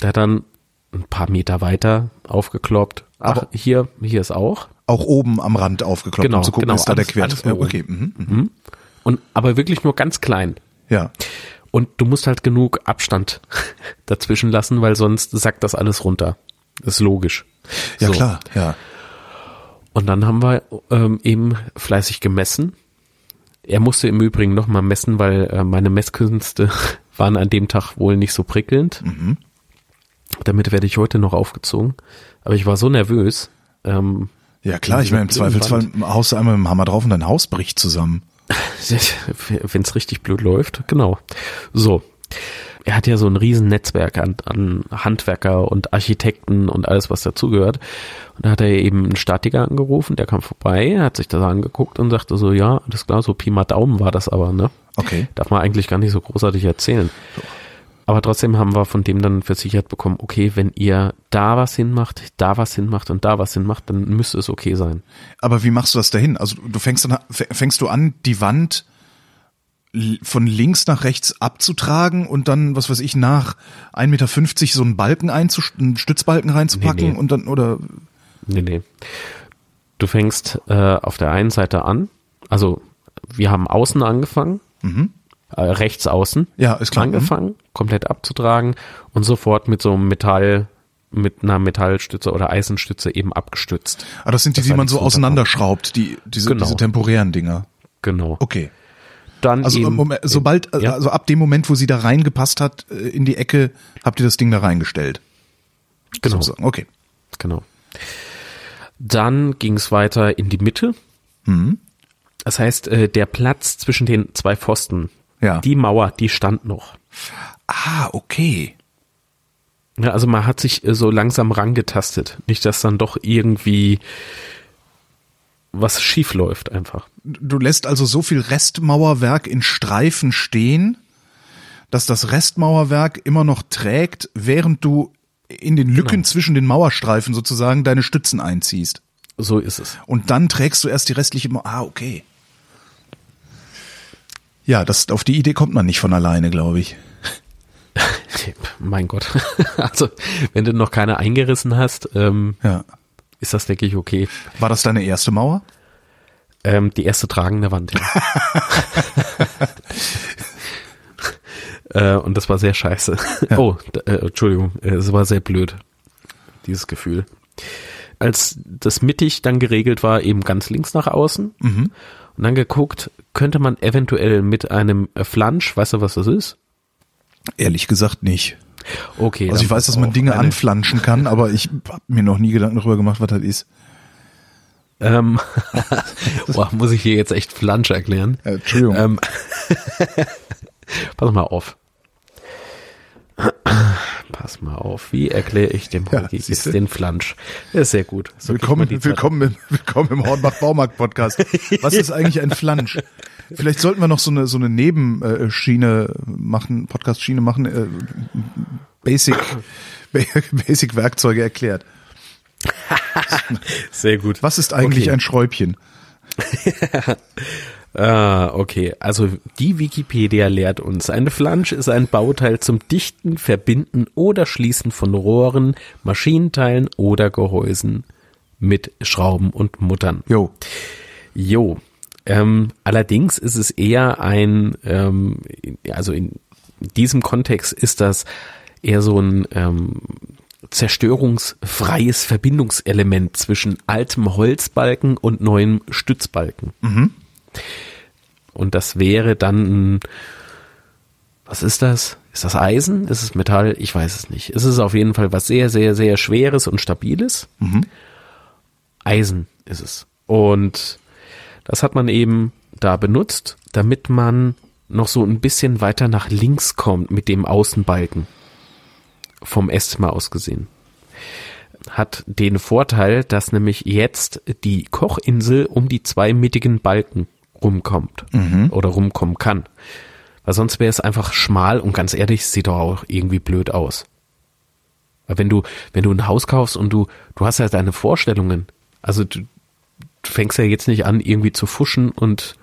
der dann ein paar Meter weiter aufgekloppt. Ach, Aber- hier, hier ist auch. Auch oben am Rand aufgekloppt, Genau, um zu gucken, genau, ist da der alles- Quert. alles Äh, nur okay, mhm, mhm. Und aber wirklich nur ganz klein. ja. Und du musst halt genug Abstand dazwischen lassen, weil sonst sackt das alles runter. ist logisch. Ja, So. klar, ja. Und dann haben wir ähm, eben fleißig gemessen Er musste im Übrigen nochmal messen, weil äh, meine Messkünste waren an dem Tag wohl nicht so prickelnd. Mhm. Damit werde ich heute noch aufgezogen. Aber ich war so nervös. Ähm, Ja klar, ich meine, im Zweifelsfall haust du einmal mit dem Hammer drauf und dein Haus bricht zusammen. wenn es richtig blöd läuft, genau. So. Er hat ja so ein riesen Netzwerk an, an Handwerker und Architekten und alles, was dazugehört. Und da hat er eben einen Statiker angerufen, der kam vorbei, hat sich das angeguckt und sagte so, ja, alles klar, so Pi mal Daumen war das aber, ne? Okay. Darf man eigentlich gar nicht so großartig erzählen. Aber trotzdem haben wir von dem dann versichert bekommen, okay, wenn ihr da was hinmacht, da was hinmacht und da was hinmacht, dann müsste es okay sein. Aber wie machst du das dahin? Also du fängst dann fängst du an, die Wand von links nach rechts abzutragen und dann, was weiß ich, nach 1,50 Meter so einen Balken einzust einen Stützbalken reinzupacken Nee, nee. und dann, oder Nee, nee. Du fängst äh, auf der einen Seite an, also wir haben außen angefangen, äh, rechts außen Ja, ist klar. angefangen, komplett abzutragen und sofort mit so einem Metall, mit einer Metallstütze oder Eisenstütze eben abgestützt. ah, das sind die, Das die man so auseinanderschraubt, die, diese, Genau. diese temporären Dinger. Genau. Okay. Dann Also, eben, Moment, sobald, ja. also ab dem Moment, wo sie da reingepasst hat, äh, in die Ecke, habt ihr das Ding da reingestellt. genau, Sozusagen. Okay. genau. Dann ging es weiter in die Mitte. Mhm. Das heißt, äh, der Platz zwischen den zwei Pfosten, Ja. die Mauer, die stand noch. Ah, okay. Ja, also man hat sich äh, so langsam rangetastet. Nicht, dass dann doch irgendwie was schief läuft einfach. Du lässt also so viel Restmauerwerk in Streifen stehen, dass das Restmauerwerk immer noch trägt, während du in den Lücken Genau. zwischen den Mauerstreifen sozusagen deine Stützen einziehst. So ist es. Und dann trägst du erst die restliche Mauer. Ah, okay. Ja, das, auf die Idee kommt man nicht von alleine, glaube ich. Mein Gott. Also, wenn du noch keine eingerissen hast, ähm, Ja. ist das, denke ich, okay. War das deine erste Mauer? Ähm, die erste tragende Wand, ja. äh, und das war sehr scheiße. Oh, d- äh, Entschuldigung, äh, es war sehr blöd, dieses Gefühl. Als das mittig dann geregelt war, eben ganz links nach außen und dann geguckt, könnte man eventuell mit einem Flansch, weißt du, was das ist? Ehrlich gesagt nicht. Okay. Also ich weiß, dass man Dinge anflanschen kann, aber ich habe mir noch nie Gedanken darüber gemacht, was das ist. Ähm, boah, muss ich hier jetzt echt Flansch erklären? Äh, Entschuldigung. Ähm, pass mal auf. Pass mal auf, wie erkläre ich dem Ja, jetzt den Flansch? Das ist sehr gut. So Willkommen, willkommen, im, willkommen im Hornbach-Baumarkt-Podcast. Was ist eigentlich ein Flansch? Vielleicht sollten wir noch so eine, so eine Nebenschiene machen, Podcast-Schiene machen, äh, Basic, Basic Werkzeuge erklärt. Sehr gut. Was ist eigentlich Okay. ein Schräubchen? Ah, okay. Also die Wikipedia lehrt uns, ein Flansch ist ein Bauteil zum Dichten, Verbinden oder Schließen von Rohren, Maschinenteilen oder Gehäusen mit Schrauben und Muttern. Jo. Jo. Ähm, allerdings ist es eher ein, ähm, also in diesem Kontext ist das eher so ein ähm, zerstörungsfreies Verbindungselement zwischen altem Holzbalken und neuem Stützbalken. Und das wäre dann, ein- was ist das? Ist das Eisen? Ist es Metall? Ich weiß es nicht. Es ist auf jeden Fall was sehr, sehr, sehr Schweres und Stabiles. Eisen ist es. Und das hat man eben da benutzt, damit man noch so ein bisschen weiter nach links kommt mit dem Außenbalken. Vom Esszimmer aus gesehen. Hat den Vorteil, dass nämlich jetzt die Kochinsel um die zwei mittigen Balken rumkommt. Oder rumkommen kann. Weil sonst wäre es einfach schmal und ganz ehrlich, sieht doch auch irgendwie blöd aus. Weil wenn du, wenn du ein Haus kaufst und du, du hast ja deine Vorstellungen. Also du, du fängst ja jetzt nicht an, irgendwie zu fuschen und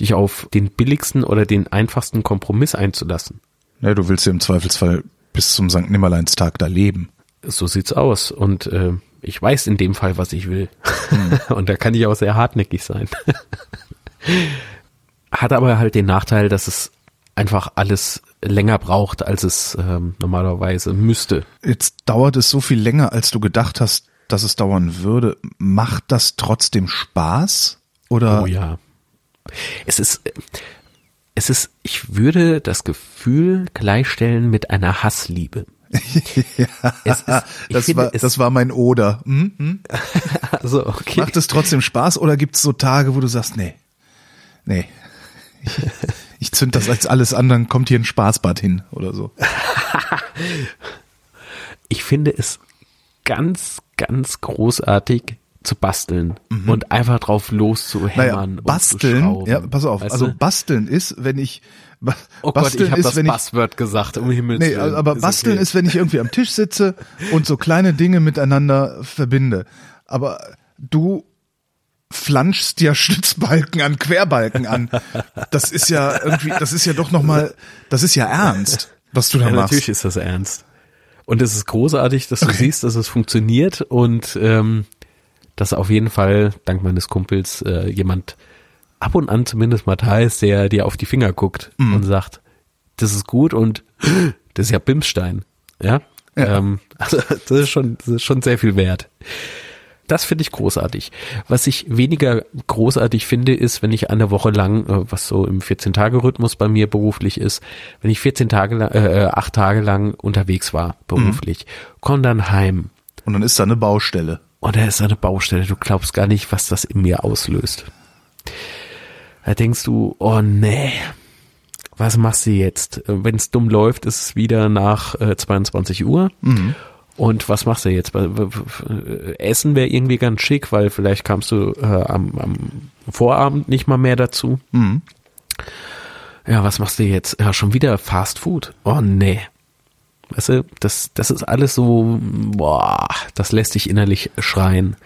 dich auf den billigsten oder den einfachsten Kompromiss einzulassen. Ja, du willst ja im Zweifelsfall bis zum St. Nimmerleinstag da leben. So sieht's aus. Und äh, ich weiß in dem Fall, was ich will. und da kann ich auch sehr hartnäckig sein. Hat aber halt den Nachteil, dass es einfach alles länger braucht, als es ähm, normalerweise müsste. Jetzt dauert es so viel länger, als du gedacht hast, dass es dauern würde. Macht das trotzdem Spaß? Oder Oh ja. Es ist, es ist, ich würde das Gefühl gleichstellen mit einer Hassliebe. Es ist, das, finde, war, das war mein Oder. Hm? Hm? also, okay. Macht es trotzdem Spaß oder gibt es so Tage, wo du sagst, nee, nee, ich, ich zünd das als alles an, dann kommt hier ein Spaßbad hin oder so. ich finde es ganz, ganz großartig zu basteln mhm. und einfach drauf loszuhämmern. Naja, basteln, ja, pass auf, also basteln ist, wenn ich Oh Gott, ich habe das Passwort gesagt, um Himmels Nee, aber basteln okay. ist, wenn ich irgendwie am Tisch sitze und so kleine Dinge miteinander verbinde. Aber du flanschst ja Stützbalken an Querbalken an. Das ist ja irgendwie, das ist ja doch nochmal, das ist ja ernst, was du da ja, machst. Natürlich ist das ernst. Und es ist großartig, dass du okay. siehst, dass es funktioniert und ähm, dass auf jeden Fall, dank meines Kumpels, äh, jemand ab und an zumindest mal da ist, der dir auf die Finger guckt mm. und sagt, das ist gut und das ist ja Bimsstein. Ja. ja. Ähm, also das ist schon, das ist schon sehr viel wert. Das finde ich großartig. Was ich weniger großartig finde, ist, wenn ich eine Woche lang, äh, was so im 14-Tage-Rhythmus bei mir beruflich ist, wenn ich 14 Tage lang, äh, acht Tage lang unterwegs war, beruflich, mhm. komm dann heim. Und dann ist da eine Baustelle. Und da ist da eine Baustelle. Du glaubst gar nicht, was das in mir auslöst. Da denkst du, oh nee, was machst du jetzt? Wenn es dumm läuft, ist es wieder nach äh, 22 Uhr. Mhm. Und was machst du jetzt? Essen wäre irgendwie ganz schick, weil vielleicht kamst du äh, am, am Vorabend nicht mal mehr dazu. Mhm. Ja, was machst du jetzt? Ja, schon wieder Fast Food. Oh nee. Weißt du, das, das ist alles so, boah, das lässt dich innerlich schreien.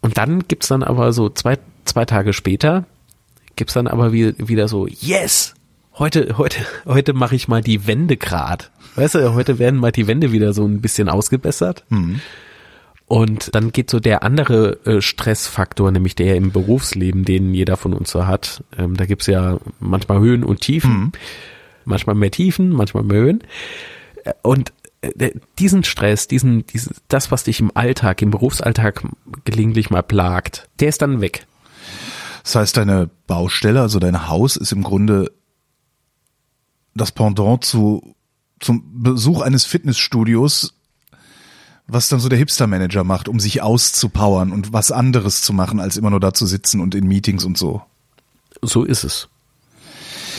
Und dann gibt's dann aber so zwei, zwei Tage später, gibt's dann aber wieder, wieder so, yes, heute, heute, heute mache ich mal die Wände grad. Weißt du, heute werden mal die Wände wieder so ein bisschen ausgebessert. Mhm. Und dann geht so der andere äh, Stressfaktor, nämlich der im Berufsleben, den jeder von uns so hat. Ähm, da gibt's ja manchmal Höhen und Tiefen, mhm. manchmal mehr Tiefen, manchmal mehr Höhen. Äh, und äh, diesen Stress, diesen, dieses, das, was dich im Alltag, im Berufsalltag gelegentlich mal plagt, der ist dann weg. Das heißt, deine Baustelle, also dein Haus ist im Grunde das Pendant zu, zum Besuch eines Fitnessstudios, was dann so der Hipster-Manager macht, um sich auszupowern und was anderes zu machen, als immer nur da zu sitzen und in Meetings und so. So ist es.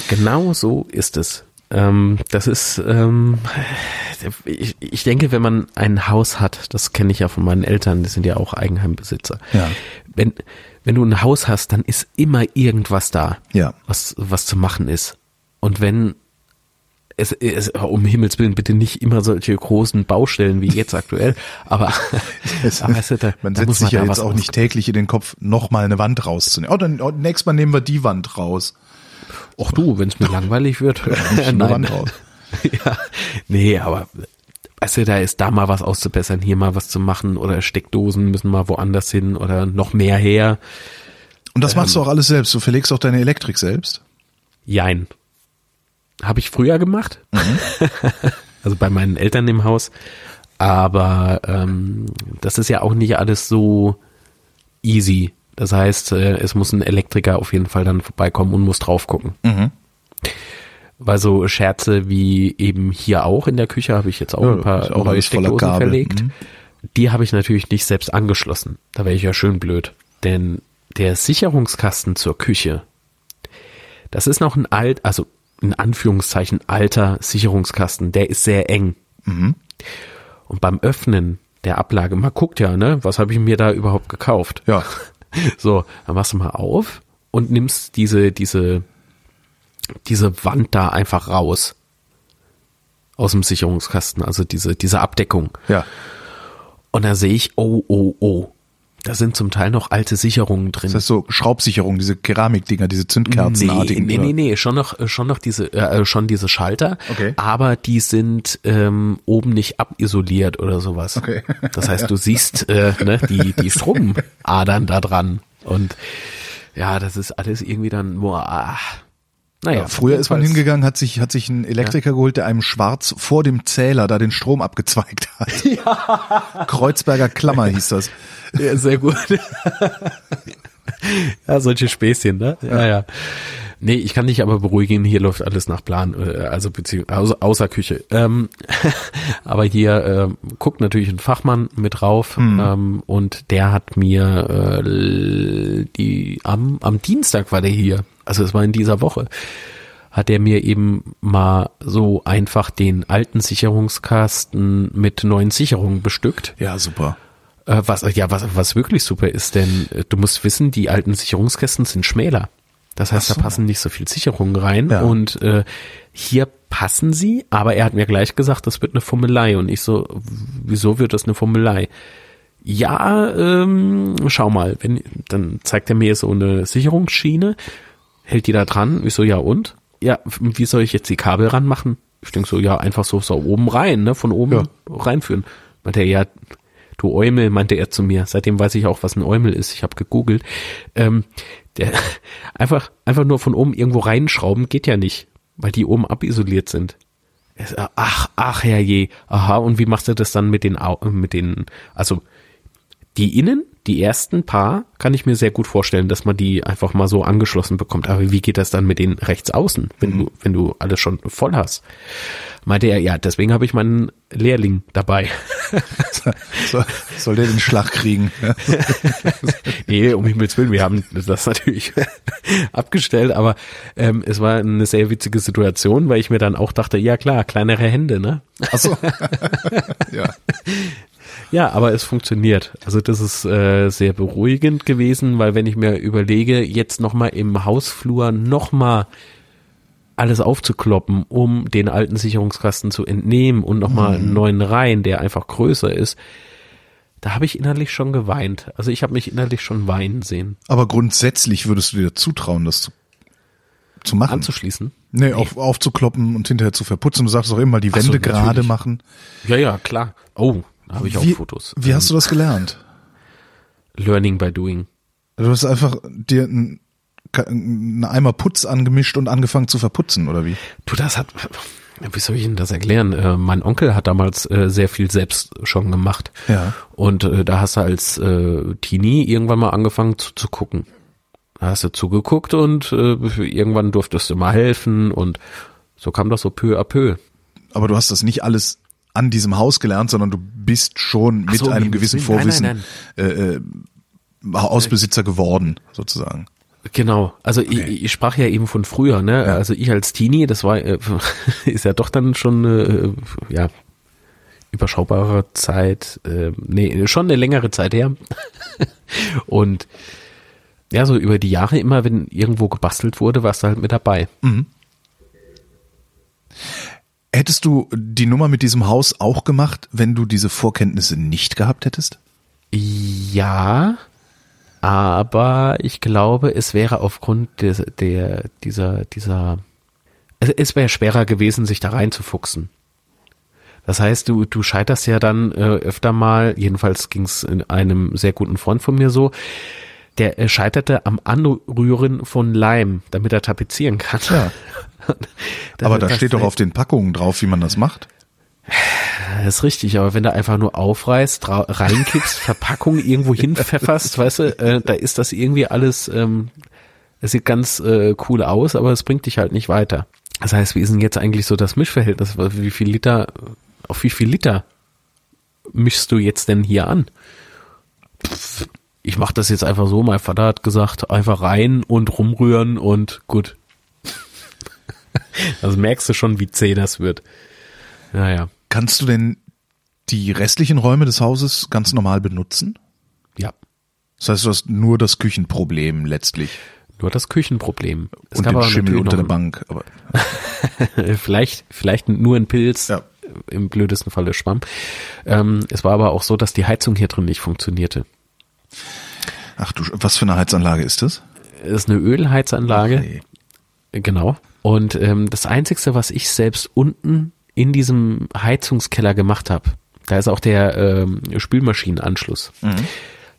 Genau so ist es. Ähm, das ist, ähm, ich, ich denke, wenn man ein Haus hat, das kenne ich ja von meinen Eltern, die sind ja auch Eigenheimbesitzer. Ja. Wenn, wenn du ein Haus hast, dann ist immer irgendwas da, ja. was, was zu machen ist. Und wenn es, es, um Himmels Willen bitte nicht immer solche großen Baustellen wie jetzt aktuell, aber, es, aber du, da, man da setzt sich ja jetzt auch nicht täglich in den Kopf, nochmal eine Wand rauszunehmen. Oh, dann oh, nächstes Mal nehmen wir die Wand raus. Och du, wenn es mir langweilig wird, nein. Wand raus. ja, nee, aber weißt du, da ist da mal was auszubessern, hier mal was zu machen oder Steckdosen müssen mal woanders hin oder noch mehr her. Und das machst ähm, du auch alles selbst. Du verlegst auch deine Elektrik selbst? Jein. Habe ich früher gemacht. Mhm. also bei meinen Eltern im Haus. Aber ähm, das ist ja auch nicht alles so easy. Das heißt, äh, es muss ein Elektriker auf jeden Fall dann vorbeikommen und muss drauf gucken. Mhm. Weil so Scherze wie eben hier auch in der Küche habe ich jetzt auch ja, ein paar auch neue Steckdosen verlegt. Mhm. Die habe ich natürlich nicht selbst angeschlossen. Da wäre ich ja schön blöd. Denn der Sicherungskasten zur Küche, das ist noch ein alt, also in Anführungszeichen alter Sicherungskasten, der ist sehr eng. Mhm. Und beim Öffnen der Ablage, man guckt ja, ne, was habe ich mir da überhaupt gekauft? Ja. So, dann machst du mal auf und nimmst diese, diese, diese Wand da einfach raus. Aus dem Sicherungskasten, also diese, diese Abdeckung. Ja. Und da sehe ich, oh, oh, oh. Da sind zum Teil noch alte Sicherungen drin. Das heißt so Schraubsicherungen, diese Keramikdinger, diese Zündkerzenartigen. Nee, nee, nee, nee, schon noch, schon noch diese, äh, schon diese Schalter. Okay. Aber die sind ähm, oben nicht abisoliert oder sowas. Okay. Das heißt, du siehst äh, ne, die, die Stromadern da dran. Und ja, das ist alles irgendwie dann, boah, ah. Naja, ja, früher ist man hingegangen, hat sich, hat sich ein Elektriker ja. geholt, der einem schwarz vor dem Zähler da den Strom abgezweigt hat. Ja. Kreuzberger Klammer hieß das. Ja, sehr gut. ja, solche Späßchen, ne? Ja, ja. Nee, ich kann dich aber beruhigen, hier läuft alles nach Plan, äh, also beziehungsweise außer Küche. Ähm, aber hier äh, guckt natürlich ein Fachmann mit drauf mhm. ähm, und der hat mir äh, die am, am Dienstag war der hier, also es war in dieser Woche, hat er mir eben mal so einfach den alten Sicherungskasten mit neuen Sicherungen bestückt. Ja, super. Äh, was, ja, was, was wirklich super ist, denn äh, du musst wissen, die alten Sicherungskästen sind schmäler. Das heißt, so. da passen nicht so viel Sicherungen rein. Ja. Und äh, hier passen sie, aber er hat mir gleich gesagt, das wird eine Fummelei. Und ich so, wieso wird das eine Fummelei? Ja, ähm, schau mal, wenn, dann zeigt er mir so eine Sicherungsschiene, hält die da dran. Ich so, ja und? Ja, wie soll ich jetzt die Kabel ranmachen? Ich denke so, ja, einfach so, so oben rein, ne, von oben ja. reinführen. Meinte er, ja, du Eumel, meinte er zu mir. Seitdem weiß ich auch, was ein Eumel ist. Ich habe gegoogelt. Ähm, der einfach, einfach nur von oben irgendwo reinschrauben geht ja nicht, weil die oben abisoliert sind. Ach, ach, herrje. Aha, und wie machst du das dann mit den, mit den, also, die innen, die ersten paar, kann ich mir sehr gut vorstellen, dass man die einfach mal so angeschlossen bekommt. Aber wie geht das dann mit den rechts außen, wenn mhm. du, wenn du alles schon voll hast? Meinte er, ja, deswegen habe ich meinen Lehrling dabei. soll, soll der den Schlag kriegen? nee, um Himmels Willen, wir haben das natürlich abgestellt, aber ähm, es war eine sehr witzige Situation, weil ich mir dann auch dachte, ja klar, kleinere Hände, ne? Ach so. ja. Ja, aber es funktioniert. Also das ist äh, sehr beruhigend gewesen, weil wenn ich mir überlege, jetzt nochmal im Hausflur nochmal alles aufzukloppen, um den alten Sicherungskasten zu entnehmen und nochmal mhm. einen neuen rein, der einfach größer ist, da habe ich innerlich schon geweint. Also ich habe mich innerlich schon weinen sehen. Aber grundsätzlich würdest du dir zutrauen, das zu, zu machen? Anzuschließen? Nee, nee. Auf, aufzukloppen und hinterher zu verputzen. Du sagst auch immer, die Wände so, gerade machen. Ja, ja, klar. Oh, habe ich wie, auch Fotos. Wie hast du das gelernt? Learning by doing. Du hast einfach dir ein einen Eimer Putz angemischt und angefangen zu verputzen, oder wie? Du, das hat, wie soll ich Ihnen das erklären? Äh, mein Onkel hat damals äh, sehr viel selbst schon gemacht. Ja. Und äh, da hast du als äh, Teenie irgendwann mal angefangen zu, zu gucken. Da hast du zugeguckt und äh, irgendwann durftest du mal helfen und so kam das so peu à peu. Aber du hast das nicht alles an diesem Haus gelernt, sondern du bist schon mit so, einem gewissen Vorwissen nein, nein, nein. Äh, äh, Hausbesitzer geworden, sozusagen. Genau, also okay. ich, ich sprach ja eben von früher, ne? Ja. Also ich als Teenie, das war äh, ist ja doch dann schon äh, ja überschaubare Zeit, äh, nee, schon eine längere Zeit her. Und ja, so über die Jahre immer, wenn irgendwo gebastelt wurde, warst du halt mit dabei. Mhm. Hättest du die Nummer mit diesem Haus auch gemacht, wenn du diese Vorkenntnisse nicht gehabt hättest? Ja, aber ich glaube, es wäre aufgrund der, der dieser, dieser, es, es wäre schwerer gewesen, sich da reinzufuchsen. Das heißt, du, du scheiterst ja dann äh, öfter mal, jedenfalls ging es einem sehr guten Freund von mir so, der äh, scheiterte am Anrühren von Leim, damit er tapezieren kann. Ja. aber da steht doch auf den Packungen drauf, wie man das macht. Das ist richtig, aber wenn du einfach nur aufreißt, reinkippst, Verpackung irgendwo hinpfefferst, weißt du, äh, da ist das irgendwie alles, ähm, es sieht ganz äh, cool aus, aber es bringt dich halt nicht weiter. Das heißt, wie ist denn jetzt eigentlich so das Mischverhältnis? Wie viel Liter, auf wie viel Liter mischst du jetzt denn hier an? Ich mach das jetzt einfach so, mein Vater hat gesagt, einfach rein und rumrühren und gut. Also merkst du schon, wie zäh das wird. Naja. Kannst du denn die restlichen Räume des Hauses ganz normal benutzen? Ja. Das heißt, du hast nur das Küchenproblem letztlich. Nur das Küchenproblem. Es und den Schimmel unter der Bank. Aber vielleicht, vielleicht nur ein Pilz. Ja. Im blödesten Falle Schwamm. Ähm, es war aber auch so, dass die Heizung hier drin nicht funktionierte. Ach du, was für eine Heizanlage ist das? Es ist eine Ölheizanlage. Okay. Genau. Und ähm, das Einzige, was ich selbst unten in diesem Heizungskeller gemacht habe, da ist auch der ähm, Spülmaschinenanschluss. Mhm.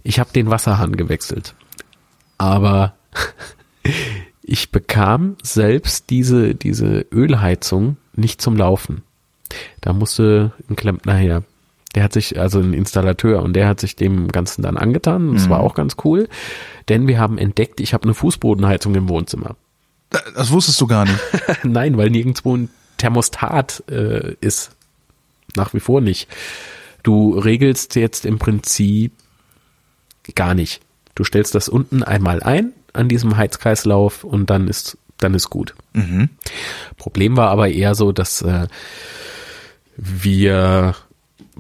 Ich habe den Wasserhahn gewechselt. Aber ich bekam selbst diese, diese Ölheizung nicht zum Laufen. Da musste ein Klempner her. Der hat sich, also ein Installateur, und der hat sich dem Ganzen dann angetan. Das war auch ganz cool, denn wir haben entdeckt, ich habe eine Fußbodenheizung im Wohnzimmer. Das wusstest du gar nicht. Nein, weil nirgendwo ein Thermostat äh, ist. Nach wie vor nicht. Du regelst jetzt im Prinzip gar nicht. Du stellst das unten einmal ein an diesem Heizkreislauf und dann ist dann ist gut. Problem war aber eher so, dass äh, wir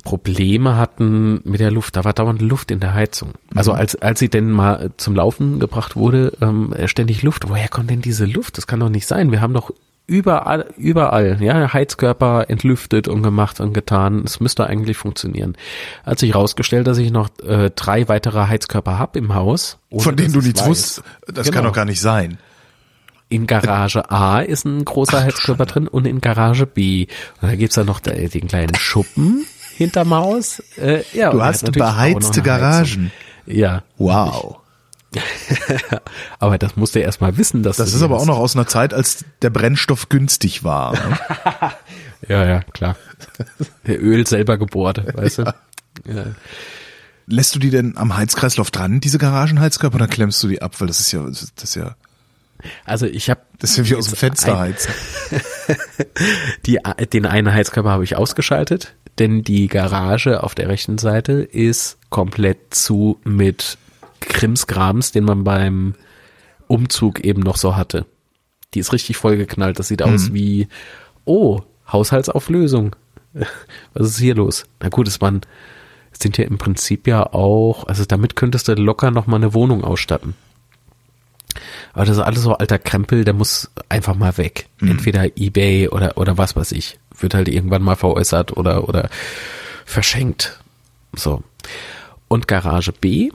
Probleme hatten mit der Luft. Da war dauernd Luft in der Heizung. Also als, als sie denn mal zum Laufen gebracht wurde, ähm, ständig Luft. Woher kommt denn diese Luft? Das kann doch nicht sein. Wir haben doch überall, überall, ja, Heizkörper entlüftet und gemacht und getan. Es müsste eigentlich funktionieren. Hat sich herausgestellt, dass ich noch äh, drei weitere Heizkörper hab im Haus. Von denen du nichts weiß. wusstest. Das kann Genau. doch gar nicht sein. In Garage A ist ein großer Heizkörper drin und in Garage B. Und da gibt's dann noch den kleinen Schuppen hinterm Haus. Äh, ja, Du hast beheizte Heizung. Garagen. Ja, Wow. aber das musst du erst mal wissen, dass Das ist aber hast. auch noch aus einer Zeit, als der Brennstoff günstig war. ne? Ja, ja, klar. Der Öl selber gebohrt, weißt du? Ja. Lässt du die denn am Heizkreislauf dran, diese Garagenheizkörper, oder klemmst du die ab? Weil das ist ja, das ist ja, Also ich habe das ist ja wie aus dem Fenster heizen. die, den einen Heizkörper habe ich ausgeschaltet, denn die Garage auf der rechten Seite ist komplett zu mit Krimskrams, den man beim Umzug eben noch so hatte. Die ist richtig vollgeknallt. Das sieht aus wie, oh, Haushaltsauflösung. Was ist hier los? Na gut, es waren, es sind ja im Prinzip ja auch, also damit könntest du locker noch mal eine Wohnung ausstatten. Aber das ist alles so alter Krempel, der muss einfach mal weg. Entweder Ebay oder, oder was weiß ich. Wird halt irgendwann mal veräußert oder, oder verschenkt. So. Und Garage B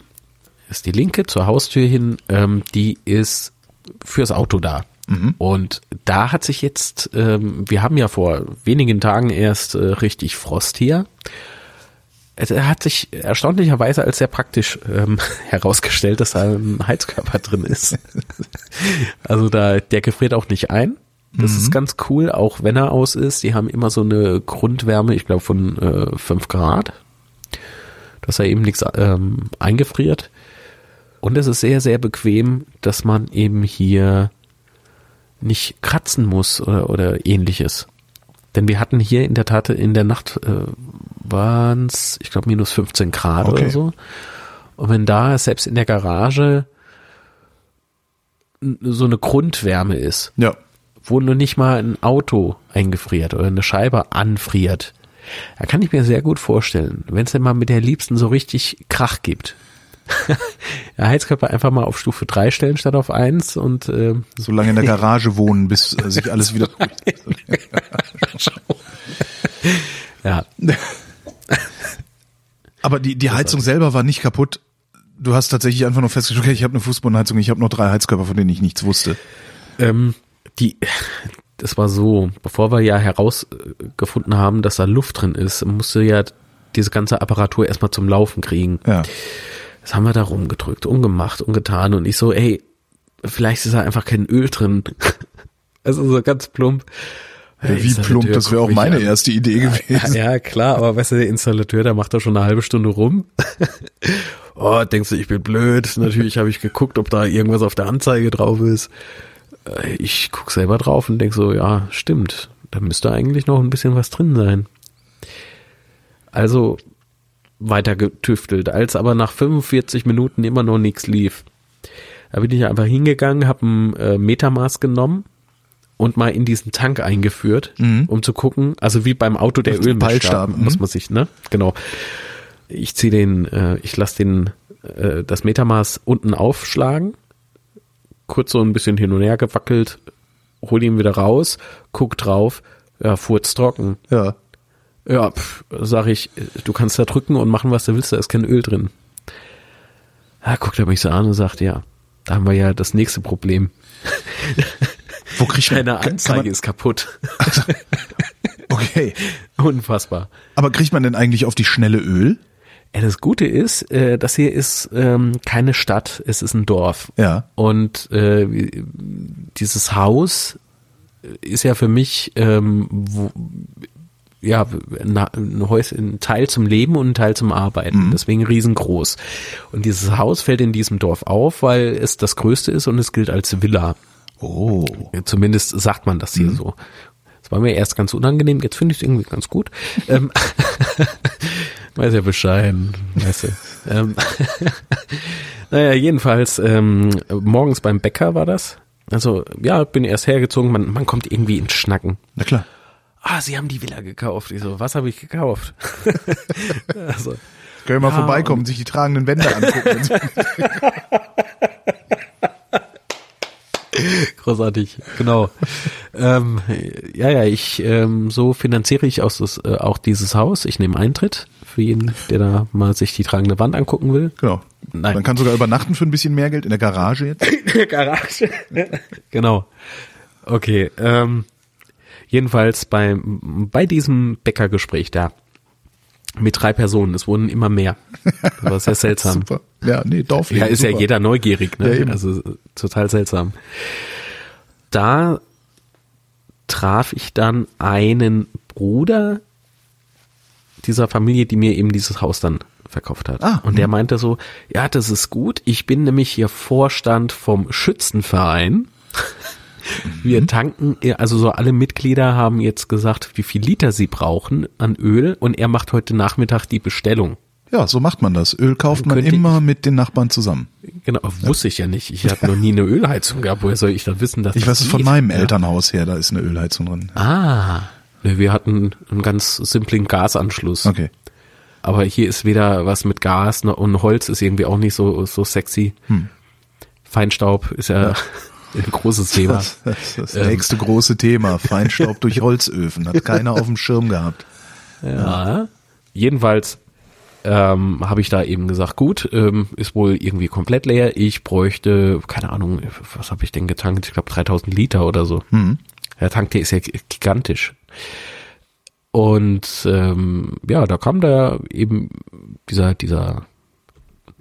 ist die linke zur Haustür hin, ähm, die ist fürs Auto da. Und da hat sich jetzt, ähm, wir haben ja vor wenigen Tagen erst äh, richtig Frost hier. Es hat sich erstaunlicherweise als sehr praktisch ähm, herausgestellt, dass da ein Heizkörper drin ist. Also da, der gefriert auch nicht ein. Das ist ganz cool, auch wenn er aus ist. Die haben immer so eine Grundwärme, ich glaube von äh, 5 Grad, dass er eben nichts ähm, eingefriert. Und es ist sehr, sehr bequem, dass man eben hier nicht kratzen muss oder, oder ähnliches. Denn wir hatten hier in der Tat in der Nacht äh, waren es, ich glaube, minus 15 Grad Okay. oder so. Und wenn da selbst in der Garage so eine Grundwärme ist, Ja. Wo nur nicht mal ein Auto eingefriert oder eine Scheibe anfriert, da kann ich mir sehr gut vorstellen, wenn es denn mal mit der Liebsten so richtig Krach gibt. der Heizkörper einfach mal auf Stufe 3 stellen statt auf 1 und äh, So lange in der Garage wohnen, bis äh, sich alles wieder. ja, Aber die, die Heizung selber war nicht kaputt. Du hast tatsächlich einfach nur festgestellt, okay, ich habe eine Fußbodenheizung, ich habe noch drei Heizkörper, von denen ich nichts wusste. Ähm, die, das war so, bevor wir ja herausgefunden haben, dass da Luft drin ist, musste ja diese ganze Apparatur erstmal zum Laufen kriegen. Ja. Das haben wir da rumgedrückt, umgemacht, umgetan und ich so, ey, vielleicht ist da einfach kein Öl drin. Also so ganz plump. Der Wie plump, das wäre auch meine an. erste Idee gewesen. Ja, klar, aber weißt du, der Installateur, der macht da schon eine halbe Stunde rum. oh, denkst du, ich bin blöd? Natürlich habe ich geguckt, ob da irgendwas auf der Anzeige drauf ist. Äh, Ich guck selber drauf und denk so, ja, stimmt. Da müsste eigentlich noch ein bisschen was drin sein. Also weiter getüftelt, als aber nach 45 Minuten immer noch nichts lief. Da bin ich einfach hingegangen, habe ein äh, Metamaß genommen und mal in diesen Tank eingeführt, um zu gucken, also wie beim Auto der Ölmischstab, mhm. muss man sich, ne? Genau. Ich ziehe den, äh, ich lasse den, äh, das Metamaß unten aufschlagen, kurz so ein bisschen hin und her gewackelt, hol ihn wieder raus, guck drauf, ja, furztrocken. Ja. Ja, pff, sag ich, du kannst da drücken und machen, was du willst, da ist kein Öl drin. Ja, guckt er mich so an und sagt, ja, da haben wir ja das nächste Problem. Wo kriegt man, Deine kann Anzeige man, ist kaputt. Okay. Unfassbar. Aber kriegt man denn eigentlich auf die schnelle Öl? Ja, das Gute ist, äh, das hier ist ähm, keine Stadt, es ist ein Dorf. Ja. Und äh, dieses Haus ist ja für mich ähm, wo, ja, ein, Häus, ein Teil zum Leben und ein Teil zum Arbeiten. Deswegen riesengroß. Und dieses Haus fällt in diesem Dorf auf, weil es das größte ist und es gilt als Villa. Oh. Zumindest sagt man das hier so. War mir erst ganz unangenehm, jetzt finde ich es irgendwie ganz gut. ähm, weiß ja bescheiden, weißt du. Ähm, naja, jedenfalls, ähm, morgens beim Bäcker war das. Also, ja, bin erst hergezogen, man, man kommt irgendwie ins Schnacken. Na klar. Ah, sie haben die Villa gekauft. Ich so, was habe ich gekauft? also, Können wir mal Ja, vorbeikommen und sich die tragenden Wände angucken. Großartig, genau. ähm, ja, ja, ich ähm, so finanziere ich aus das, äh, auch dieses Haus. Ich nehme Eintritt für jeden, der da mal sich die tragende Wand angucken will. genau. Nein. Man kann sogar übernachten für ein bisschen mehr Geld in der Garage jetzt. Garage. genau. Okay. Ähm, jedenfalls bei bei diesem Bäckergespräch da mit drei Personen. Es wurden immer mehr. Das war sehr seltsam. Super. Ja, nee, Dorfleben. Ja, ist ja super. jeder neugierig, Ja, ne? eben. also total seltsam. Da traf ich dann einen Bruder dieser Familie, die mir eben dieses Haus dann verkauft hat. Ah, und der meinte so, ja, das ist gut. Ich bin nämlich hier Vorstand vom Schützenverein. Wir tanken, also so alle Mitglieder haben jetzt gesagt, wie viel Liter sie brauchen an Öl und er macht heute Nachmittag die Bestellung. Ja, so macht man das. Öl kauft man immer mit den Nachbarn zusammen. Genau, wusste ich ja nicht. Ich habe noch nie eine Ölheizung gehabt. Woher soll ich dann wissen, dass Ich das weiß es von meinem Ja. Elternhaus her, da ist eine Ölheizung drin. Ah, ne, wir hatten einen ganz simplen Gasanschluss. Okay. Aber hier ist weder was mit Gas noch, und Holz ist irgendwie auch nicht so so sexy. Hm. Feinstaub ist ja, ein großes Thema. Das, das das Ähm. nächste große Thema. Feinstaub durch Holzöfen. Hat keiner auf dem Schirm gehabt. Ja. Jedenfalls ähm, habe ich da eben gesagt, gut, ähm, ist wohl irgendwie komplett leer. Ich bräuchte, keine Ahnung, was habe ich denn getankt? Ich glaube 3000 Liter oder so. Der Tank, der ist ja gigantisch. Und ähm, ja, da kam da eben dieser, dieser,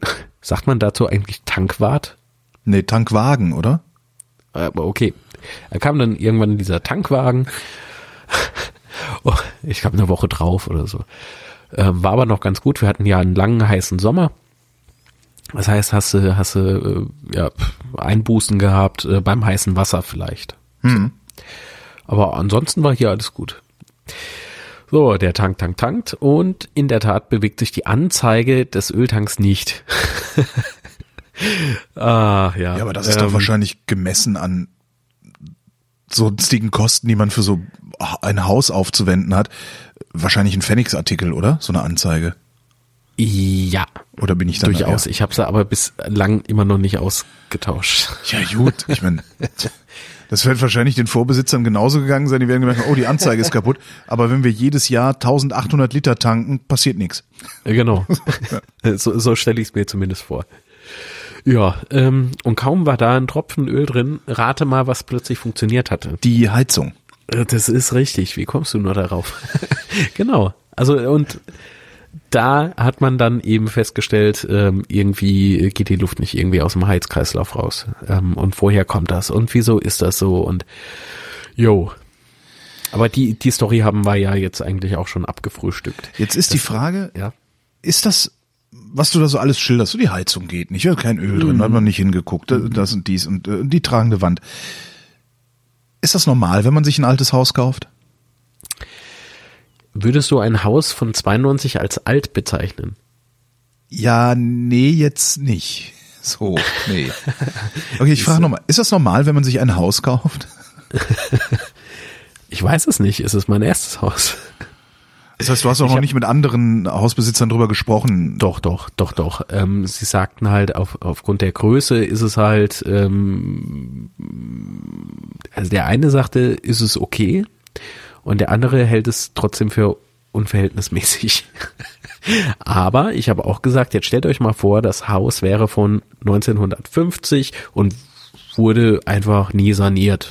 sagt man dazu eigentlich Tankwart? Nee, Tankwagen, oder? Aber okay. Er kam dann irgendwann dieser Tankwagen. oh, ich glaube eine Woche drauf oder so. Ähm, war aber noch ganz gut. Wir hatten ja einen langen heißen Sommer. Das heißt, hast du, hast du äh, ja, Einbußen gehabt äh, beim heißen Wasser vielleicht. Aber ansonsten war hier alles gut. So, der Tank, Tank, tankt und in der Tat bewegt sich die Anzeige des Öltanks nicht. ah, ja. Ja, aber das ist doch Ähm, wahrscheinlich gemessen an sonstigen Kosten, die man für so ein Haus aufzuwenden hat. Wahrscheinlich ein Pfennigsartikel, oder? So eine Anzeige. Ja, Oder bin ich da durchaus. Ich habe sie aber bislang immer noch nicht ausgetauscht. Ja, gut. Ich meine, das wird wahrscheinlich den Vorbesitzern genauso gegangen sein. Die werden gemerkt, oh, die Anzeige ist kaputt. Aber wenn wir jedes Jahr 1800 Liter tanken, passiert nichts. Genau. so so stelle ich es mir zumindest vor. Ja, ähm, und kaum war da ein Tropfen Öl drin, rate mal, was plötzlich funktioniert hatte. Die Heizung. Äh, Das ist richtig. Wie kommst du nur darauf? genau. Also und da hat man dann eben festgestellt, ähm, irgendwie geht die Luft nicht irgendwie aus dem Heizkreislauf raus. Ähm, und woher kommt das? Und wieso ist das so? Und jo. Aber die, die Story haben wir ja jetzt eigentlich auch schon abgefrühstückt. Jetzt ist die Frage, Ja. ist das, was du da so alles schilderst, so die Heizung geht nicht, ja, kein Öl drin, hat man nicht hingeguckt, das und dies und äh, die tragende Wand. Ist das normal, wenn man sich ein altes Haus kauft? Würdest du ein Haus von 92 als alt bezeichnen? Ja, nee, jetzt nicht. So, nee. Okay, ich frage nochmal, ist das normal, wenn man sich ein Haus kauft? Ich weiß es nicht. Es ist mein erstes Haus. Das heißt, du hast auch noch nicht mit anderen Hausbesitzern drüber gesprochen. Doch, doch, doch, doch. Ähm, sie sagten halt, auf, aufgrund der Größe ist es halt, ähm, also der eine sagte, ist es okay und der andere hält es trotzdem für unverhältnismäßig. Aber ich habe auch gesagt, jetzt stellt euch mal vor, das Haus wäre von 1950 und wurde einfach nie saniert.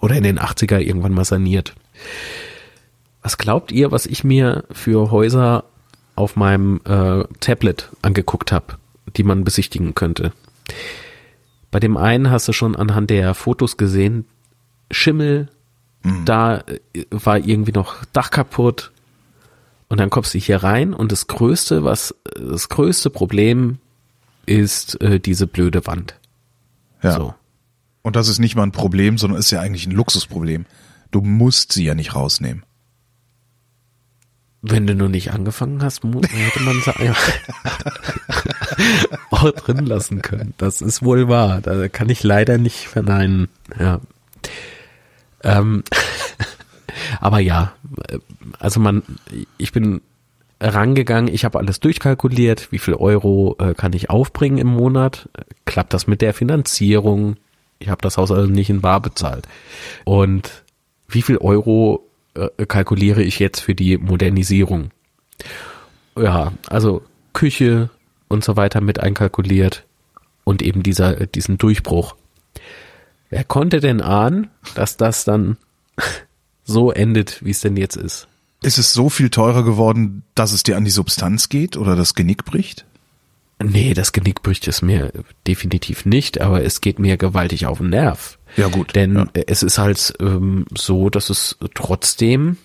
Oder in den 80er irgendwann mal saniert. Was glaubt ihr, was ich mir für Häuser auf meinem äh, Tablet angeguckt habe, die man besichtigen könnte? Bei dem einen hast du schon anhand der Fotos gesehen, Schimmel Da äh, war irgendwie noch Dach kaputt. Und dann kommst du hier rein und das größte, was, das größte Problem ist äh, diese blöde Wand. Ja. So. Und das ist nicht mal ein Problem, sondern ist ja eigentlich ein Luxusproblem. Du musst sie ja nicht rausnehmen. Wenn du nur nicht angefangen hast, hätte man ja auch drin lassen können. Das ist wohl wahr. Da kann ich leider nicht verneinen. Ja. Ähm, aber ja, also man, ich bin rangegangen, ich habe alles durchkalkuliert, wie viel Euro äh, kann ich aufbringen im Monat, klappt das mit der Finanzierung, ich habe das Haus also nicht in bar bezahlt und wie viel Euro äh, kalkuliere ich jetzt für die Modernisierung? Ja, also Küche und so weiter mit einkalkuliert und eben dieser, diesen Durchbruch. Wer konnte denn ahnen, dass das dann so endet, wie es denn jetzt ist? Ist es so viel teurer geworden, dass es dir an die Substanz geht oder das Genick bricht? Nee, das Genick bricht es mir definitiv nicht, aber es geht mir gewaltig auf den Nerv. Ja, gut, Denn ja. es ist halt ähm, so, dass es trotzdem,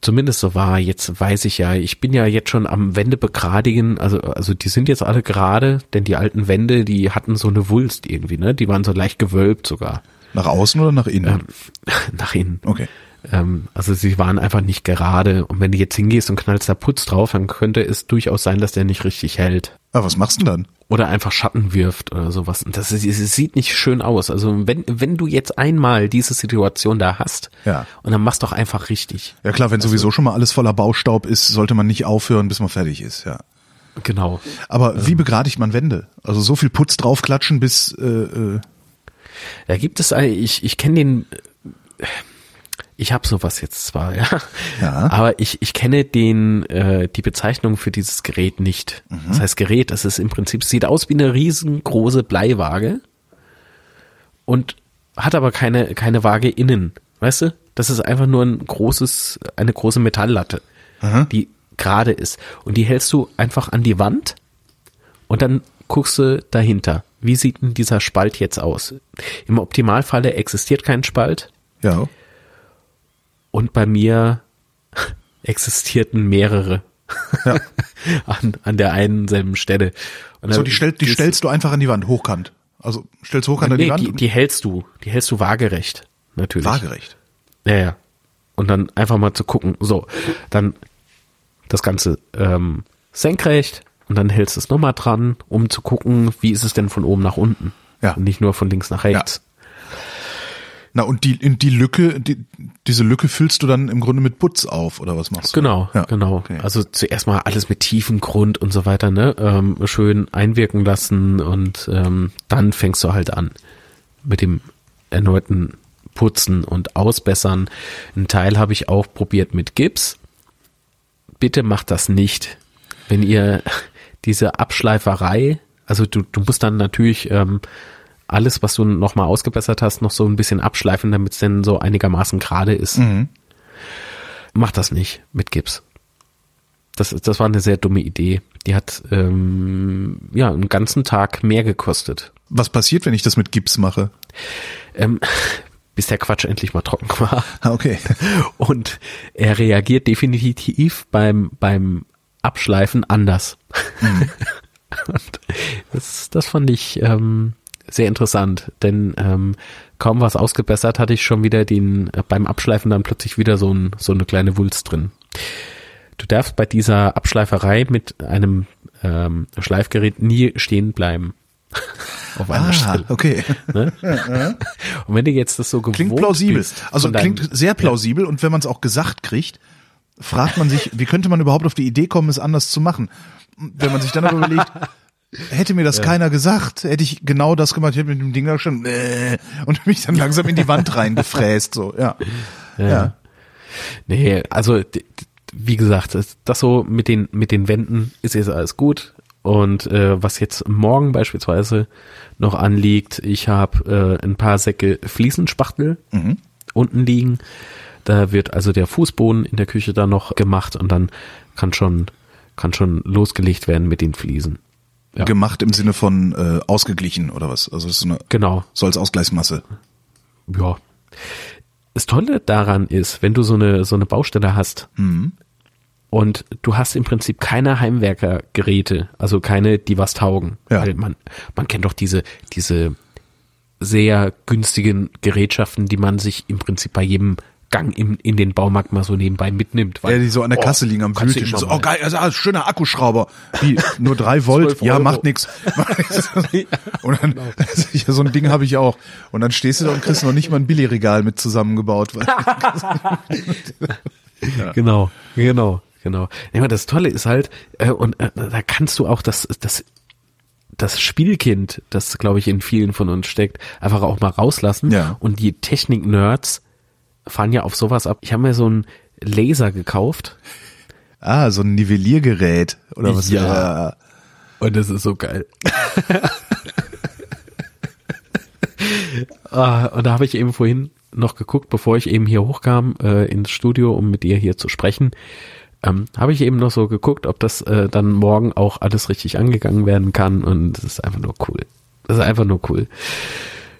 zumindest so war, jetzt weiß ich ja, ich bin ja jetzt schon am Wände begradigen, also, also die sind jetzt alle gerade, denn die alten Wände, die hatten so eine Wulst irgendwie, ne? Die waren so leicht gewölbt sogar. Nach außen oder nach innen? Nach innen. Okay. Ähm, also sie waren einfach nicht gerade. Und wenn du jetzt hingehst und knallst da Putz drauf, dann könnte es durchaus sein, dass der nicht richtig hält. Aber was machst du denn dann? Oder einfach Schatten wirft oder sowas. Und das, ist, es sieht nicht schön aus. Also wenn, wenn du jetzt einmal diese Situation da hast, Ja. und dann machst doch einfach richtig. Ja klar, wenn sowieso schon mal alles voller Baustaub ist, sollte man nicht aufhören, bis man fertig ist, ja. Genau. Aber wie begradigt man Wände? Also so viel Putz draufklatschen, bis äh, äh, Da gibt es, ein- ich, ich kenne den, ich habe sowas jetzt zwar, ja, Ja. aber ich, ich kenne den, äh, die Bezeichnung für dieses Gerät nicht. Das heißt Gerät, das ist im Prinzip, sieht aus wie eine riesengroße Bleiwaage und hat aber keine, keine Waage innen, weißt du? Das ist einfach nur ein großes, eine große Metalllatte, die gerade ist. Und die hältst du einfach an die Wand und dann guckst du dahinter. Wie sieht denn dieser Spalt jetzt aus? Im Optimalfalle existiert kein Spalt ja. Und bei mir existierten mehrere Ja. an, an der einen selben Stelle. Und So, die, stell, die stellst du einfach an die Wand, hochkant. Also stellst hochkant an nee, die Wand die, die hältst du, die hältst du waagerecht, natürlich. waagerecht. Ja, ja. Und dann einfach mal zu gucken, so, dann das Ganze ähm, senkrecht und dann hältst du es nochmal dran, um zu gucken, wie ist es denn von oben nach unten. Ja. Und nicht nur von links nach rechts. Na und die in die Lücke, die, diese Lücke füllst du dann im Grunde mit Putz auf oder was machst du? Genau, Ja. genau. Okay. Also zuerst mal alles mit tiefem Grund und so weiter, ne? Ähm, schön einwirken lassen und ähm, dann fängst du halt an mit dem erneuten Putzen und Ausbessern. Ein Teil habe ich auch probiert mit Gips. Bitte macht das nicht. Wenn ihr diese Abschleiferei, also du, du musst dann natürlich ähm, alles, was du nochmal ausgebessert hast, noch so ein bisschen abschleifen, damit es dann so einigermaßen gerade ist. Mach das nicht mit Gips. Das, das war eine sehr dumme Idee. Die hat ähm, ja einen ganzen Tag mehr gekostet. Was passiert, wenn ich das mit Gips mache? Ähm, bis der Quatsch endlich mal trocken war. Ah, okay. Und er reagiert definitiv beim, beim Abschleifen anders. Und das, das fand ich ähm, sehr interessant, denn ähm, kaum was ausgebessert, hatte ich schon wieder den äh, beim Abschleifen dann plötzlich wieder so, ein, so eine kleine Wulst drin. Du darfst bei dieser Abschleiferei mit einem ähm, Schleifgerät nie stehen bleiben. Auf einer Ah, Stelle. okay. Ne? Und wenn du jetzt das so gewohnt Klingt plausibel. Also klingt sehr plausibel und wenn man es auch gesagt kriegt, fragt man sich, wie könnte man überhaupt auf die Idee kommen, es anders zu machen? Wenn man sich dann aber überlegt, hätte mir das keiner gesagt, hätte ich genau das gemacht, ich hätte mit dem Ding da gestanden äh, und mich dann langsam in die Wand reingefräst, so, ja. Ja. Nee, also wie gesagt, das, so mit den mit den Wänden ist jetzt alles gut. Und äh, was jetzt morgen beispielsweise noch anliegt, ich habe äh, ein paar Säcke Fliesenspachtel unten liegen. Da wird also der Fußboden in der Küche dann noch gemacht und dann kann schon kann schon losgelegt werden mit den Fliesen. Ja. Gemacht im Sinne von äh, ausgeglichen oder was? Also es ist so eine Genau. so als Ausgleichsmasse. Ja. das Tolle daran ist, wenn du so eine, so eine Baustelle hast und du hast im Prinzip keine Heimwerkergeräte, also keine, die was taugen. Ja. Weil man, man kennt doch diese, diese sehr günstigen Gerätschaften, die man sich im Prinzip bei jedem Gang in, in den Baumarkt mal so nebenbei mitnimmt. Ja, die so an der Oh, Kasse liegen am immer So, oh geil, also, ah, schöner Akkuschrauber. Wie, nur drei Volt? 12 Ja, macht nix. Und dann, ja, so ein Ding habe ich auch. Und dann stehst du da und kriegst noch nicht mal ein Billigregal mit zusammengebaut. Genau, genau, genau. Ja, das Tolle ist halt, äh, und äh, da kannst du auch das, das, das Spielkind, das glaube ich in vielen von uns steckt, einfach auch mal rauslassen. Ja. Und die Technik-Nerds fahren ja auf sowas ab. Ich habe mir so einen Laser gekauft Ah, so ein Nivelliergerät oder was? Ja. und das ist so geil. ah, und da habe ich eben vorhin noch geguckt, bevor ich eben hier hochkam äh, ins Studio, um mit dir hier zu sprechen, ähm, habe ich eben noch so geguckt, ob das äh, dann morgen auch alles richtig angegangen werden kann und das ist einfach nur cool. Das ist einfach nur cool.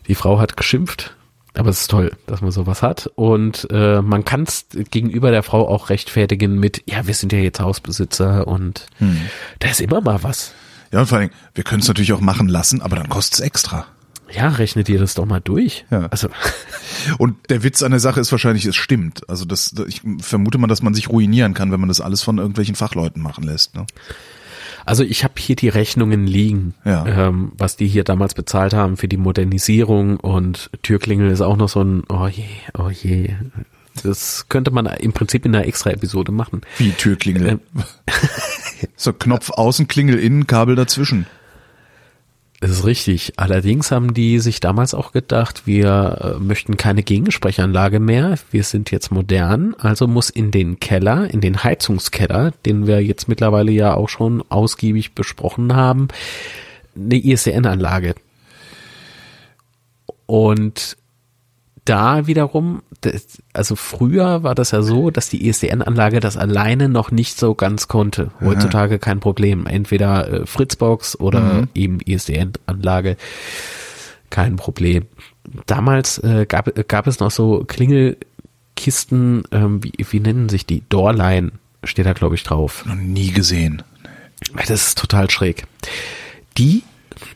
Die Frau hat geschimpft, aber es ist toll, dass man sowas hat und äh, man kann es gegenüber der Frau auch rechtfertigen mit, ja, wir sind ja jetzt Hausbesitzer und da ist immer mal was. Ja, und vor allem, wir können es natürlich auch machen lassen, aber dann kostet's extra. Ja, rechne dir das doch mal durch. Ja. Also, Und der Witz an der Sache ist wahrscheinlich, es stimmt. Also das, ich vermute mal, dass man sich ruinieren kann, wenn man das alles von irgendwelchen Fachleuten machen lässt. Ne? Also ich habe hier die Rechnungen liegen, Ja. ähm, was die hier damals bezahlt haben für die Modernisierung und Türklingel ist auch noch so ein, oh je, oh je. Das könnte man im Prinzip in einer extra Episode machen. Wie Türklingel. Ähm. so Knopf außen, Klingel innen, Kabel dazwischen. Das ist richtig. Allerdings haben die sich damals auch gedacht, wir äh, möchten keine Gegensprechanlage mehr. Wir sind jetzt modern. Also muss in den Keller, in den Heizungskeller, den wir jetzt mittlerweile ja auch schon ausgiebig besprochen haben, eine ISDN-Anlage. Und da wiederum, also früher war das ja so, dass die ISDN-Anlage das alleine noch nicht so ganz konnte. Heutzutage kein Problem. Entweder äh, Fritzbox oder eben ISDN-Anlage, kein Problem. Damals äh, gab, gab es noch so Klingelkisten, ähm, wie, wie nennen sich die? Doorline steht da, glaube ich, drauf. Noch nie gesehen. Das ist total schräg. Die,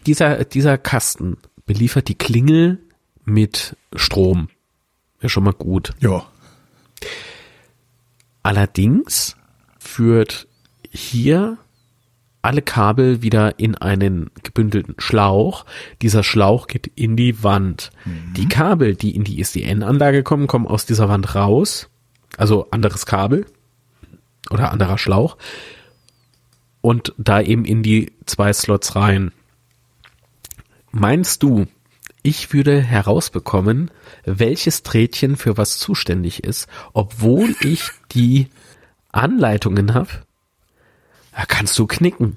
dieser, dieser Kasten beliefert die Klingel mit Strom. Ja, schon mal gut. Ja. Allerdings führt hier alle Kabel wieder in einen gebündelten Schlauch. Dieser Schlauch geht in die Wand. Die Kabel, die in die ISDN-Anlage kommen, kommen aus dieser Wand raus. Also anderes Kabel oder anderer Schlauch. Und da eben in die zwei Slots rein. Meinst du, ich würde herausbekommen, welches Trädchen für was zuständig ist, obwohl ich die Anleitungen habe? Da kannst du knicken.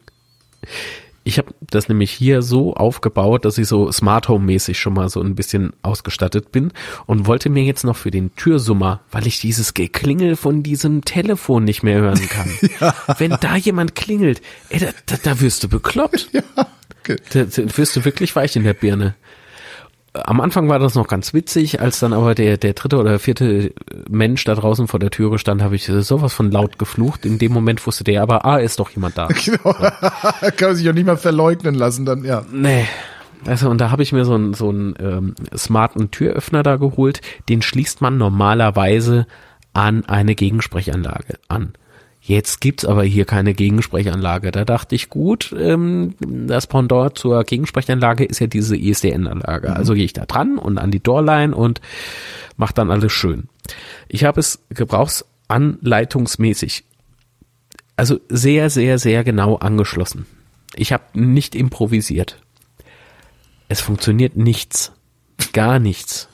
Ich habe das nämlich hier so aufgebaut, dass ich so Smart Home mäßig schon mal so ein bisschen ausgestattet bin und wollte mir jetzt noch für den Türsummer, weil ich dieses Geklingel von diesem Telefon nicht mehr hören kann. Wenn da jemand klingelt, ey, da, da, da wirst du bekloppt. Okay. Da, da wirst du wirklich weich in der Birne. Am Anfang war das noch ganz witzig, als dann aber der, der dritte oder vierte Mensch da draußen vor der Türe stand, habe ich sowas von laut geflucht. In dem Moment wusste der aber, ah, ist doch jemand da. Genau. Kann man sich auch nicht mal verleugnen lassen, dann, ja. Nee. Also, und da habe ich mir so einen so einen ähm, smarten Türöffner da geholt. Den schließt man normalerweise an eine Gegensprechanlage an. Jetzt gibt's aber hier keine Gegensprechanlage. Da dachte ich, gut, ähm, das Pendant zur Gegensprechanlage ist ja diese ISDN-Anlage. Also gehe ich da dran und an die Doorline und mache dann alles schön. Ich habe es gebrauchsanleitungsmäßig, also sehr, sehr, sehr genau angeschlossen. Ich habe nicht improvisiert. Es funktioniert nichts. Gar nichts.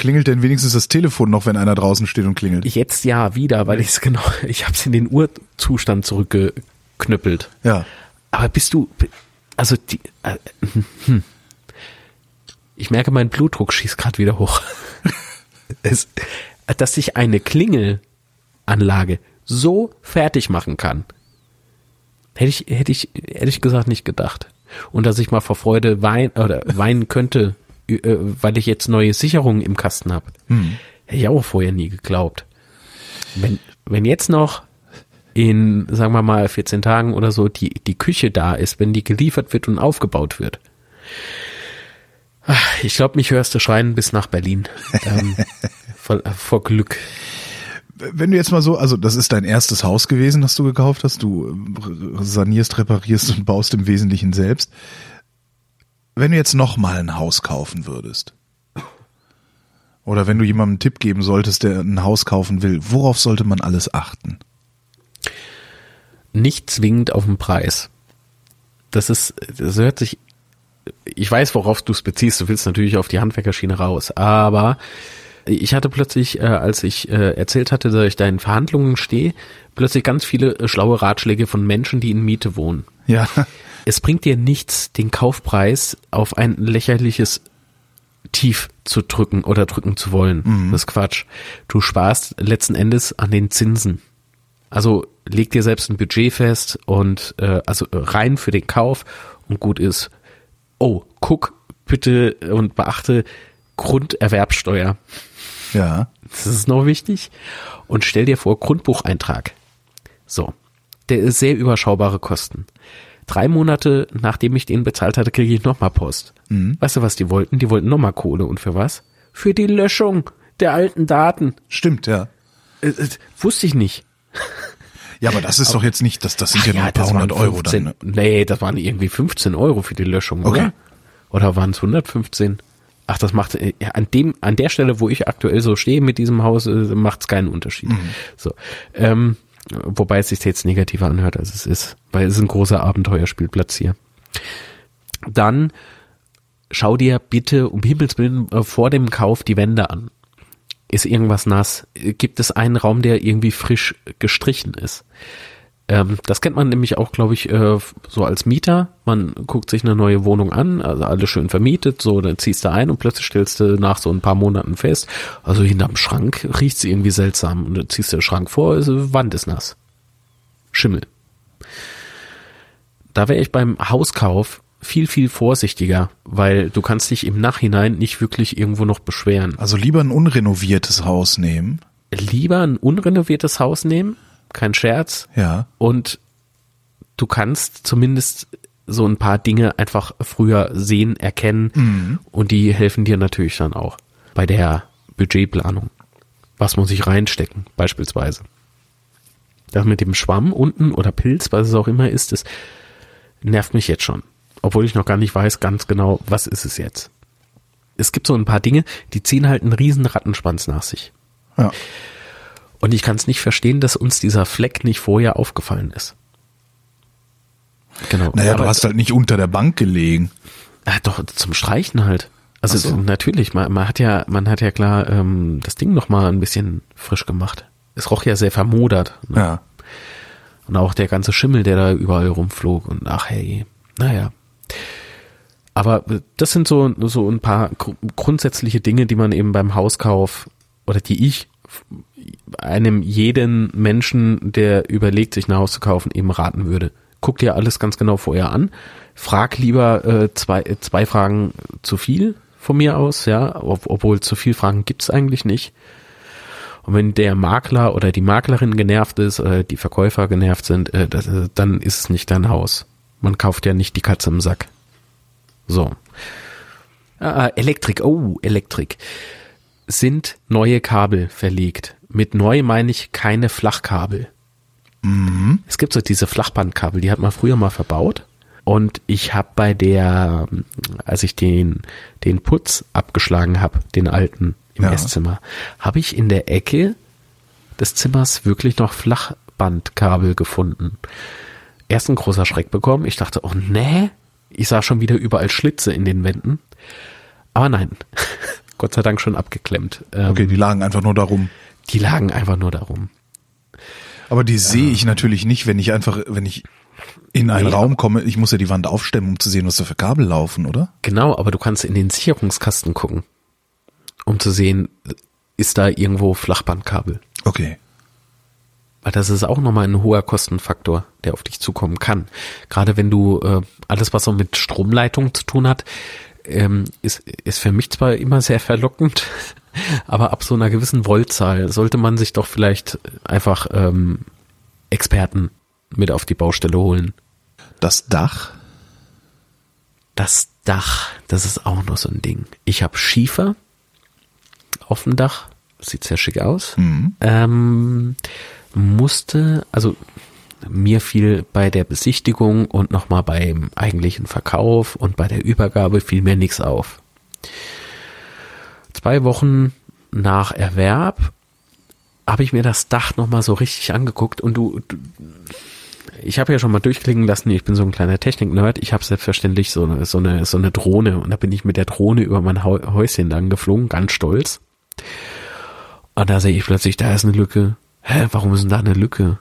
Klingelt denn wenigstens das Telefon noch, wenn einer draußen steht und klingelt? Jetzt ja wieder, weil ich es genau, ich habe es in den Urzustand zurückgeknüppelt. ja. Aber bist du, also die, äh, hm. ich merke, mein Blutdruck schießt gerade wieder hoch. es, dass sich eine Klingelanlage so fertig machen kann, hätte ich, hätte ich, hätte ich gesagt nicht gedacht. Und dass ich mal vor Freude wein, oder weinen könnte, äh, weil ich jetzt neue Sicherungen im Kasten habe. Hätte Hätte ich auch vorher nie geglaubt. Wenn, wenn jetzt noch in, sagen wir mal, 14 Tagen oder so die, die Küche da ist, wenn die geliefert wird und aufgebaut wird. Ach, Ich glaube, mich hörst du schreien bis nach Berlin. Ähm, vor, vor Glück. Wenn du jetzt mal so, also das ist dein erstes Haus gewesen, das du gekauft hast. Du äh, sanierst, reparierst und baust im Wesentlichen selbst. Wenn du jetzt noch mal ein Haus kaufen würdest, oder wenn du jemandem einen Tipp geben solltest, der ein Haus kaufen will, worauf sollte man alles achten? Nicht zwingend auf den Preis. Das ist, das hört sich, ich weiß, worauf du es beziehst. Du willst natürlich auf die Handwerkerschiene raus. Aber ich hatte plötzlich, äh, als ich äh, erzählt hatte, dass ich da in Verhandlungen stehe, plötzlich ganz viele äh, schlaue Ratschläge von Menschen, die in Miete wohnen. Ja, Es bringt dir nichts, den Kaufpreis auf ein lächerliches Tief zu drücken oder drücken zu wollen. Das ist Quatsch. Du sparst letzten Endes an den Zinsen. Also leg dir selbst ein Budget fest und äh, also rein für den Kauf und gut ist. Oh, guck bitte und beachte Grunderwerbsteuer. ja. Das ist noch wichtig. Und stell dir vor, Grundbucheintrag. So. Der sehr überschaubare Kosten. Drei Monate, nachdem ich den bezahlt hatte, kriege ich nochmal Post. Weißt du, was die wollten? Die wollten nochmal Kohle. Und für was? Für die Löschung der alten Daten. Stimmt, ja. Äh, äh, wusste ich nicht. Ja, aber das ist doch jetzt nicht, das, das sind ja nur ein paar hundert Euro 15, dann. Ne? Nee, das waren irgendwie 15 Euro für die Löschung, Okay. oder? Oder waren es 115? Ach, das macht äh, ja, an dem an der Stelle, wo ich aktuell so stehe mit diesem Haus, macht es keinen Unterschied. Mhm. So, ähm, wobei es sich jetzt negativer anhört, als es ist, weil es ist ein großer Abenteuerspielplatz hier. Dann schau dir bitte um Himmels Willen äh, vor dem Kauf die Wände an. Ist irgendwas nass? Gibt es einen Raum, der irgendwie frisch gestrichen ist? Ähm, das kennt man nämlich auch, glaube ich, äh, so als Mieter. Man guckt sich eine neue Wohnung an, also alles schön vermietet, so, dann ziehst du ein und plötzlich stellst du nach so ein paar Monaten fest, also hinterm Schrank riecht's irgendwie seltsam und dann ziehst du den Schrank vor, also Wand ist nass. Schimmel. Da wäre ich beim Hauskauf viel, viel vorsichtiger, weil du kannst dich im Nachhinein nicht wirklich irgendwo noch beschweren. Also lieber ein unrenoviertes Haus nehmen. Lieber ein unrenoviertes Haus nehmen, kein Scherz, Ja. und du kannst zumindest so ein paar Dinge einfach früher sehen, erkennen und die helfen dir natürlich dann auch bei der Budgetplanung. Was muss ich reinstecken, beispielsweise. Das mit dem Schwamm unten oder Pilz, was es auch immer ist, das nervt mich jetzt schon. Obwohl ich noch gar nicht weiß ganz genau, was ist es jetzt. Es gibt so ein paar Dinge, die ziehen halt einen riesen Rattenschwanz nach sich. Ja. Und ich kann es nicht verstehen, dass uns dieser Fleck nicht vorher aufgefallen ist. Genau. Naja, Aber- du hast halt nicht unter der Bank gelegen. Ah, doch, zum Streichen halt. Also so. natürlich, man, man hat ja, man hat ja klar ähm, das Ding noch mal ein bisschen frisch gemacht. Es roch ja sehr vermodert. Ne? Ja. Und auch der ganze Schimmel, der da überall rumflog und ach hey, naja. Aber äh, das sind so, so ein paar gru- grundsätzliche Dinge, die man eben beim Hauskauf oder die ich einem jeden Menschen, der überlegt, sich ein Haus zu kaufen, eben raten würde. Guck dir alles ganz genau vorher an. Frag lieber äh, zwei, äh, zwei Fragen zu viel von mir aus, ja, ob, obwohl zu viel Fragen gibt's eigentlich nicht. Und wenn der Makler oder die Maklerin genervt ist, äh, die Verkäufer genervt sind, äh, das, äh, dann ist es nicht dein Haus. Man kauft ja nicht die Katze im Sack. So. Ah, Elektrik, oh, Elektrik. Sind neue Kabel verlegt. Mit neu meine ich keine Flachkabel. Es gibt so diese Flachbandkabel, die hat man früher mal verbaut. Und ich habe bei der, als ich den, den Putz abgeschlagen habe, den alten im Ja. Esszimmer, habe ich in der Ecke des Zimmers wirklich noch Flachbandkabel gefunden. Erst ein großer Schreck bekommen. Ich dachte, oh nee, ich sah schon wieder überall Schlitze in den Wänden. Aber nein, Gott sei Dank schon abgeklemmt. Ähm, Okay, die lagen einfach nur darum. Die lagen einfach nur darum. Aber die sehe ich natürlich nicht, wenn ich einfach, wenn ich in einen Nee. Raum komme. Ich muss ja die Wand aufstemmen, um zu sehen, was da für Kabel laufen, oder? Genau, aber du kannst in den Sicherungskasten gucken, um zu sehen, ist da irgendwo Flachbandkabel. Okay. Weil das ist auch nochmal ein hoher Kostenfaktor, der auf dich zukommen kann. Gerade wenn du äh, alles, was so mit Stromleitung zu tun hat, ähm, ist, ist für mich zwar immer sehr verlockend, Aber ab so einer gewissen Voltzahl sollte man sich doch vielleicht einfach ähm, Experten mit auf die Baustelle holen. Das Dach? Das Dach, das ist auch noch so ein Ding. Ich habe Schiefer auf dem Dach, sieht sehr schick aus. Mhm. Ähm, musste, also mir fiel bei der Besichtigung und nochmal beim eigentlichen Verkauf und bei der Übergabe fiel mir nichts auf. Zwei Wochen nach Erwerb habe ich mir das Dach nochmal so richtig angeguckt und du, du ich habe ja schon mal durchklingen lassen, ich bin so ein kleiner Technik-Nerd, ich habe selbstverständlich so eine, so, eine, so eine Drohne und da bin ich mit der Drohne über mein Häuschen lang geflogen, ganz stolz. Und da sehe ich plötzlich, da ist eine Lücke. Hä, warum ist denn da eine Lücke?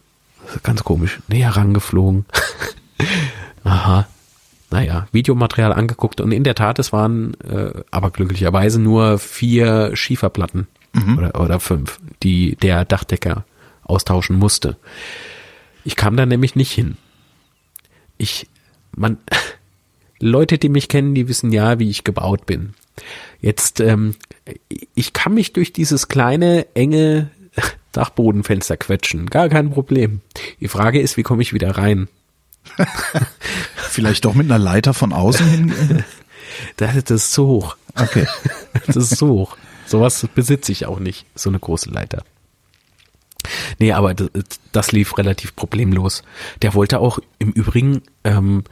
Ganz komisch. Näher rangeflogen. Aha. Naja, Videomaterial angeguckt und in der Tat, es waren äh, aber glücklicherweise nur vier Schieferplatten mhm. oder, oder fünf, die der Dachdecker austauschen musste. Ich kam da nämlich nicht hin. Ich, man, Leute, die mich kennen, die wissen ja, wie ich gebaut bin. Jetzt, ähm, ich kann mich durch dieses kleine, enge Dachbodenfenster quetschen. Gar kein Problem. Die Frage ist, wie komme ich wieder rein? Vielleicht doch mit einer Leiter von außen hin? das ist zu hoch. Okay. Das ist zu hoch. Sowas besitze ich auch nicht, so eine große Leiter. Nee, aber das, das lief relativ problemlos. Der wollte auch, im Übrigen ähm,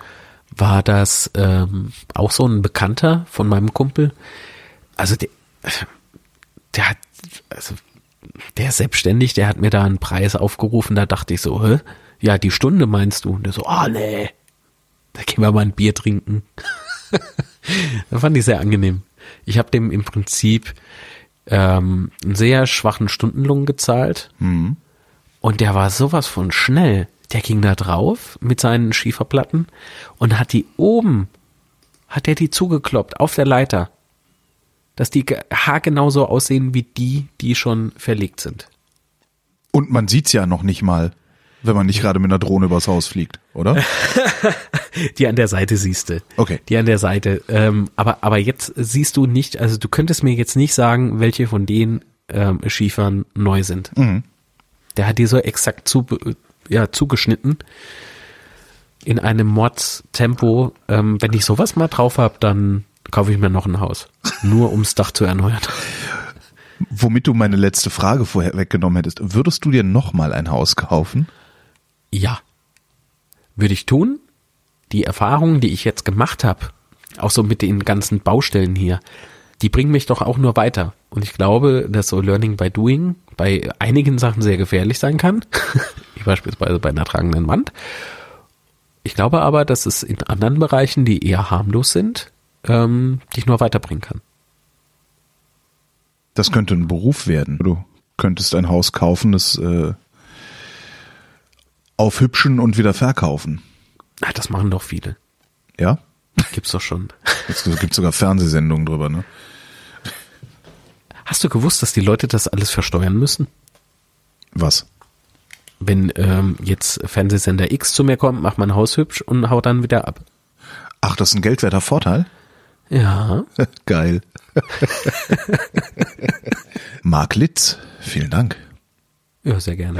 war das ähm, auch so ein Bekannter von meinem Kumpel. Also der, der hat, also der ist selbstständig, der hat mir da einen Preis aufgerufen, da dachte ich so, hä? Ja, die Stunde meinst du? Und der so, ah oh, nee, da gehen wir mal ein Bier trinken. da fand ich sehr angenehm. Ich habe dem im Prinzip ähm, einen sehr schwachen Stundenlohn gezahlt mhm. und der war sowas von schnell. Der ging da drauf mit seinen Schieferplatten und hat die oben, hat er die zugekloppt auf der Leiter dass die haargenau so aussehen wie die, die schon verlegt sind. Und man sieht's ja noch nicht mal, wenn man nicht gerade mit einer Drohne übers Haus fliegt, oder? die an der Seite siehst du. Okay. Die an der Seite. Ähm, aber, aber jetzt siehst du nicht, also du könntest mir jetzt nicht sagen, welche von den ähm, Schiefern neu sind. Mhm. Der hat die so exakt zu, ja, zugeschnitten in einem Mods-Tempo. Ähm, wenn ich sowas mal drauf hab, dann kaufe ich mir noch ein Haus. Nur ums Dach zu erneuern. Womit du meine letzte Frage vorher weggenommen hättest. Würdest du dir nochmal ein Haus kaufen? Ja. Würde ich tun. Die Erfahrungen, die ich jetzt gemacht habe, auch so mit den ganzen Baustellen hier, die bringen mich doch auch nur weiter. Und ich glaube, dass so Learning by Doing bei einigen Sachen sehr gefährlich sein kann. Wie beispielsweise bei einer tragenden Wand. Ich glaube aber, dass es in anderen Bereichen, die eher harmlos sind, ähm, dich nur weiterbringen kann. Das könnte ein Beruf werden. Du könntest ein Haus kaufen, das äh, aufhübschen und wieder verkaufen. Ach, das machen doch viele. Ja? Gibt's doch schon. Es gibt sogar Fernsehsendungen drüber, ne? Hast du gewusst, dass die Leute das alles versteuern müssen? Was? Wenn ähm, jetzt Fernsehsender X zu mir kommt, macht mein Haus hübsch und haut dann wieder ab. Ach, das ist ein geldwerter Vorteil? Ja. Geil. Mark Litz, vielen Dank. Ja, sehr gerne.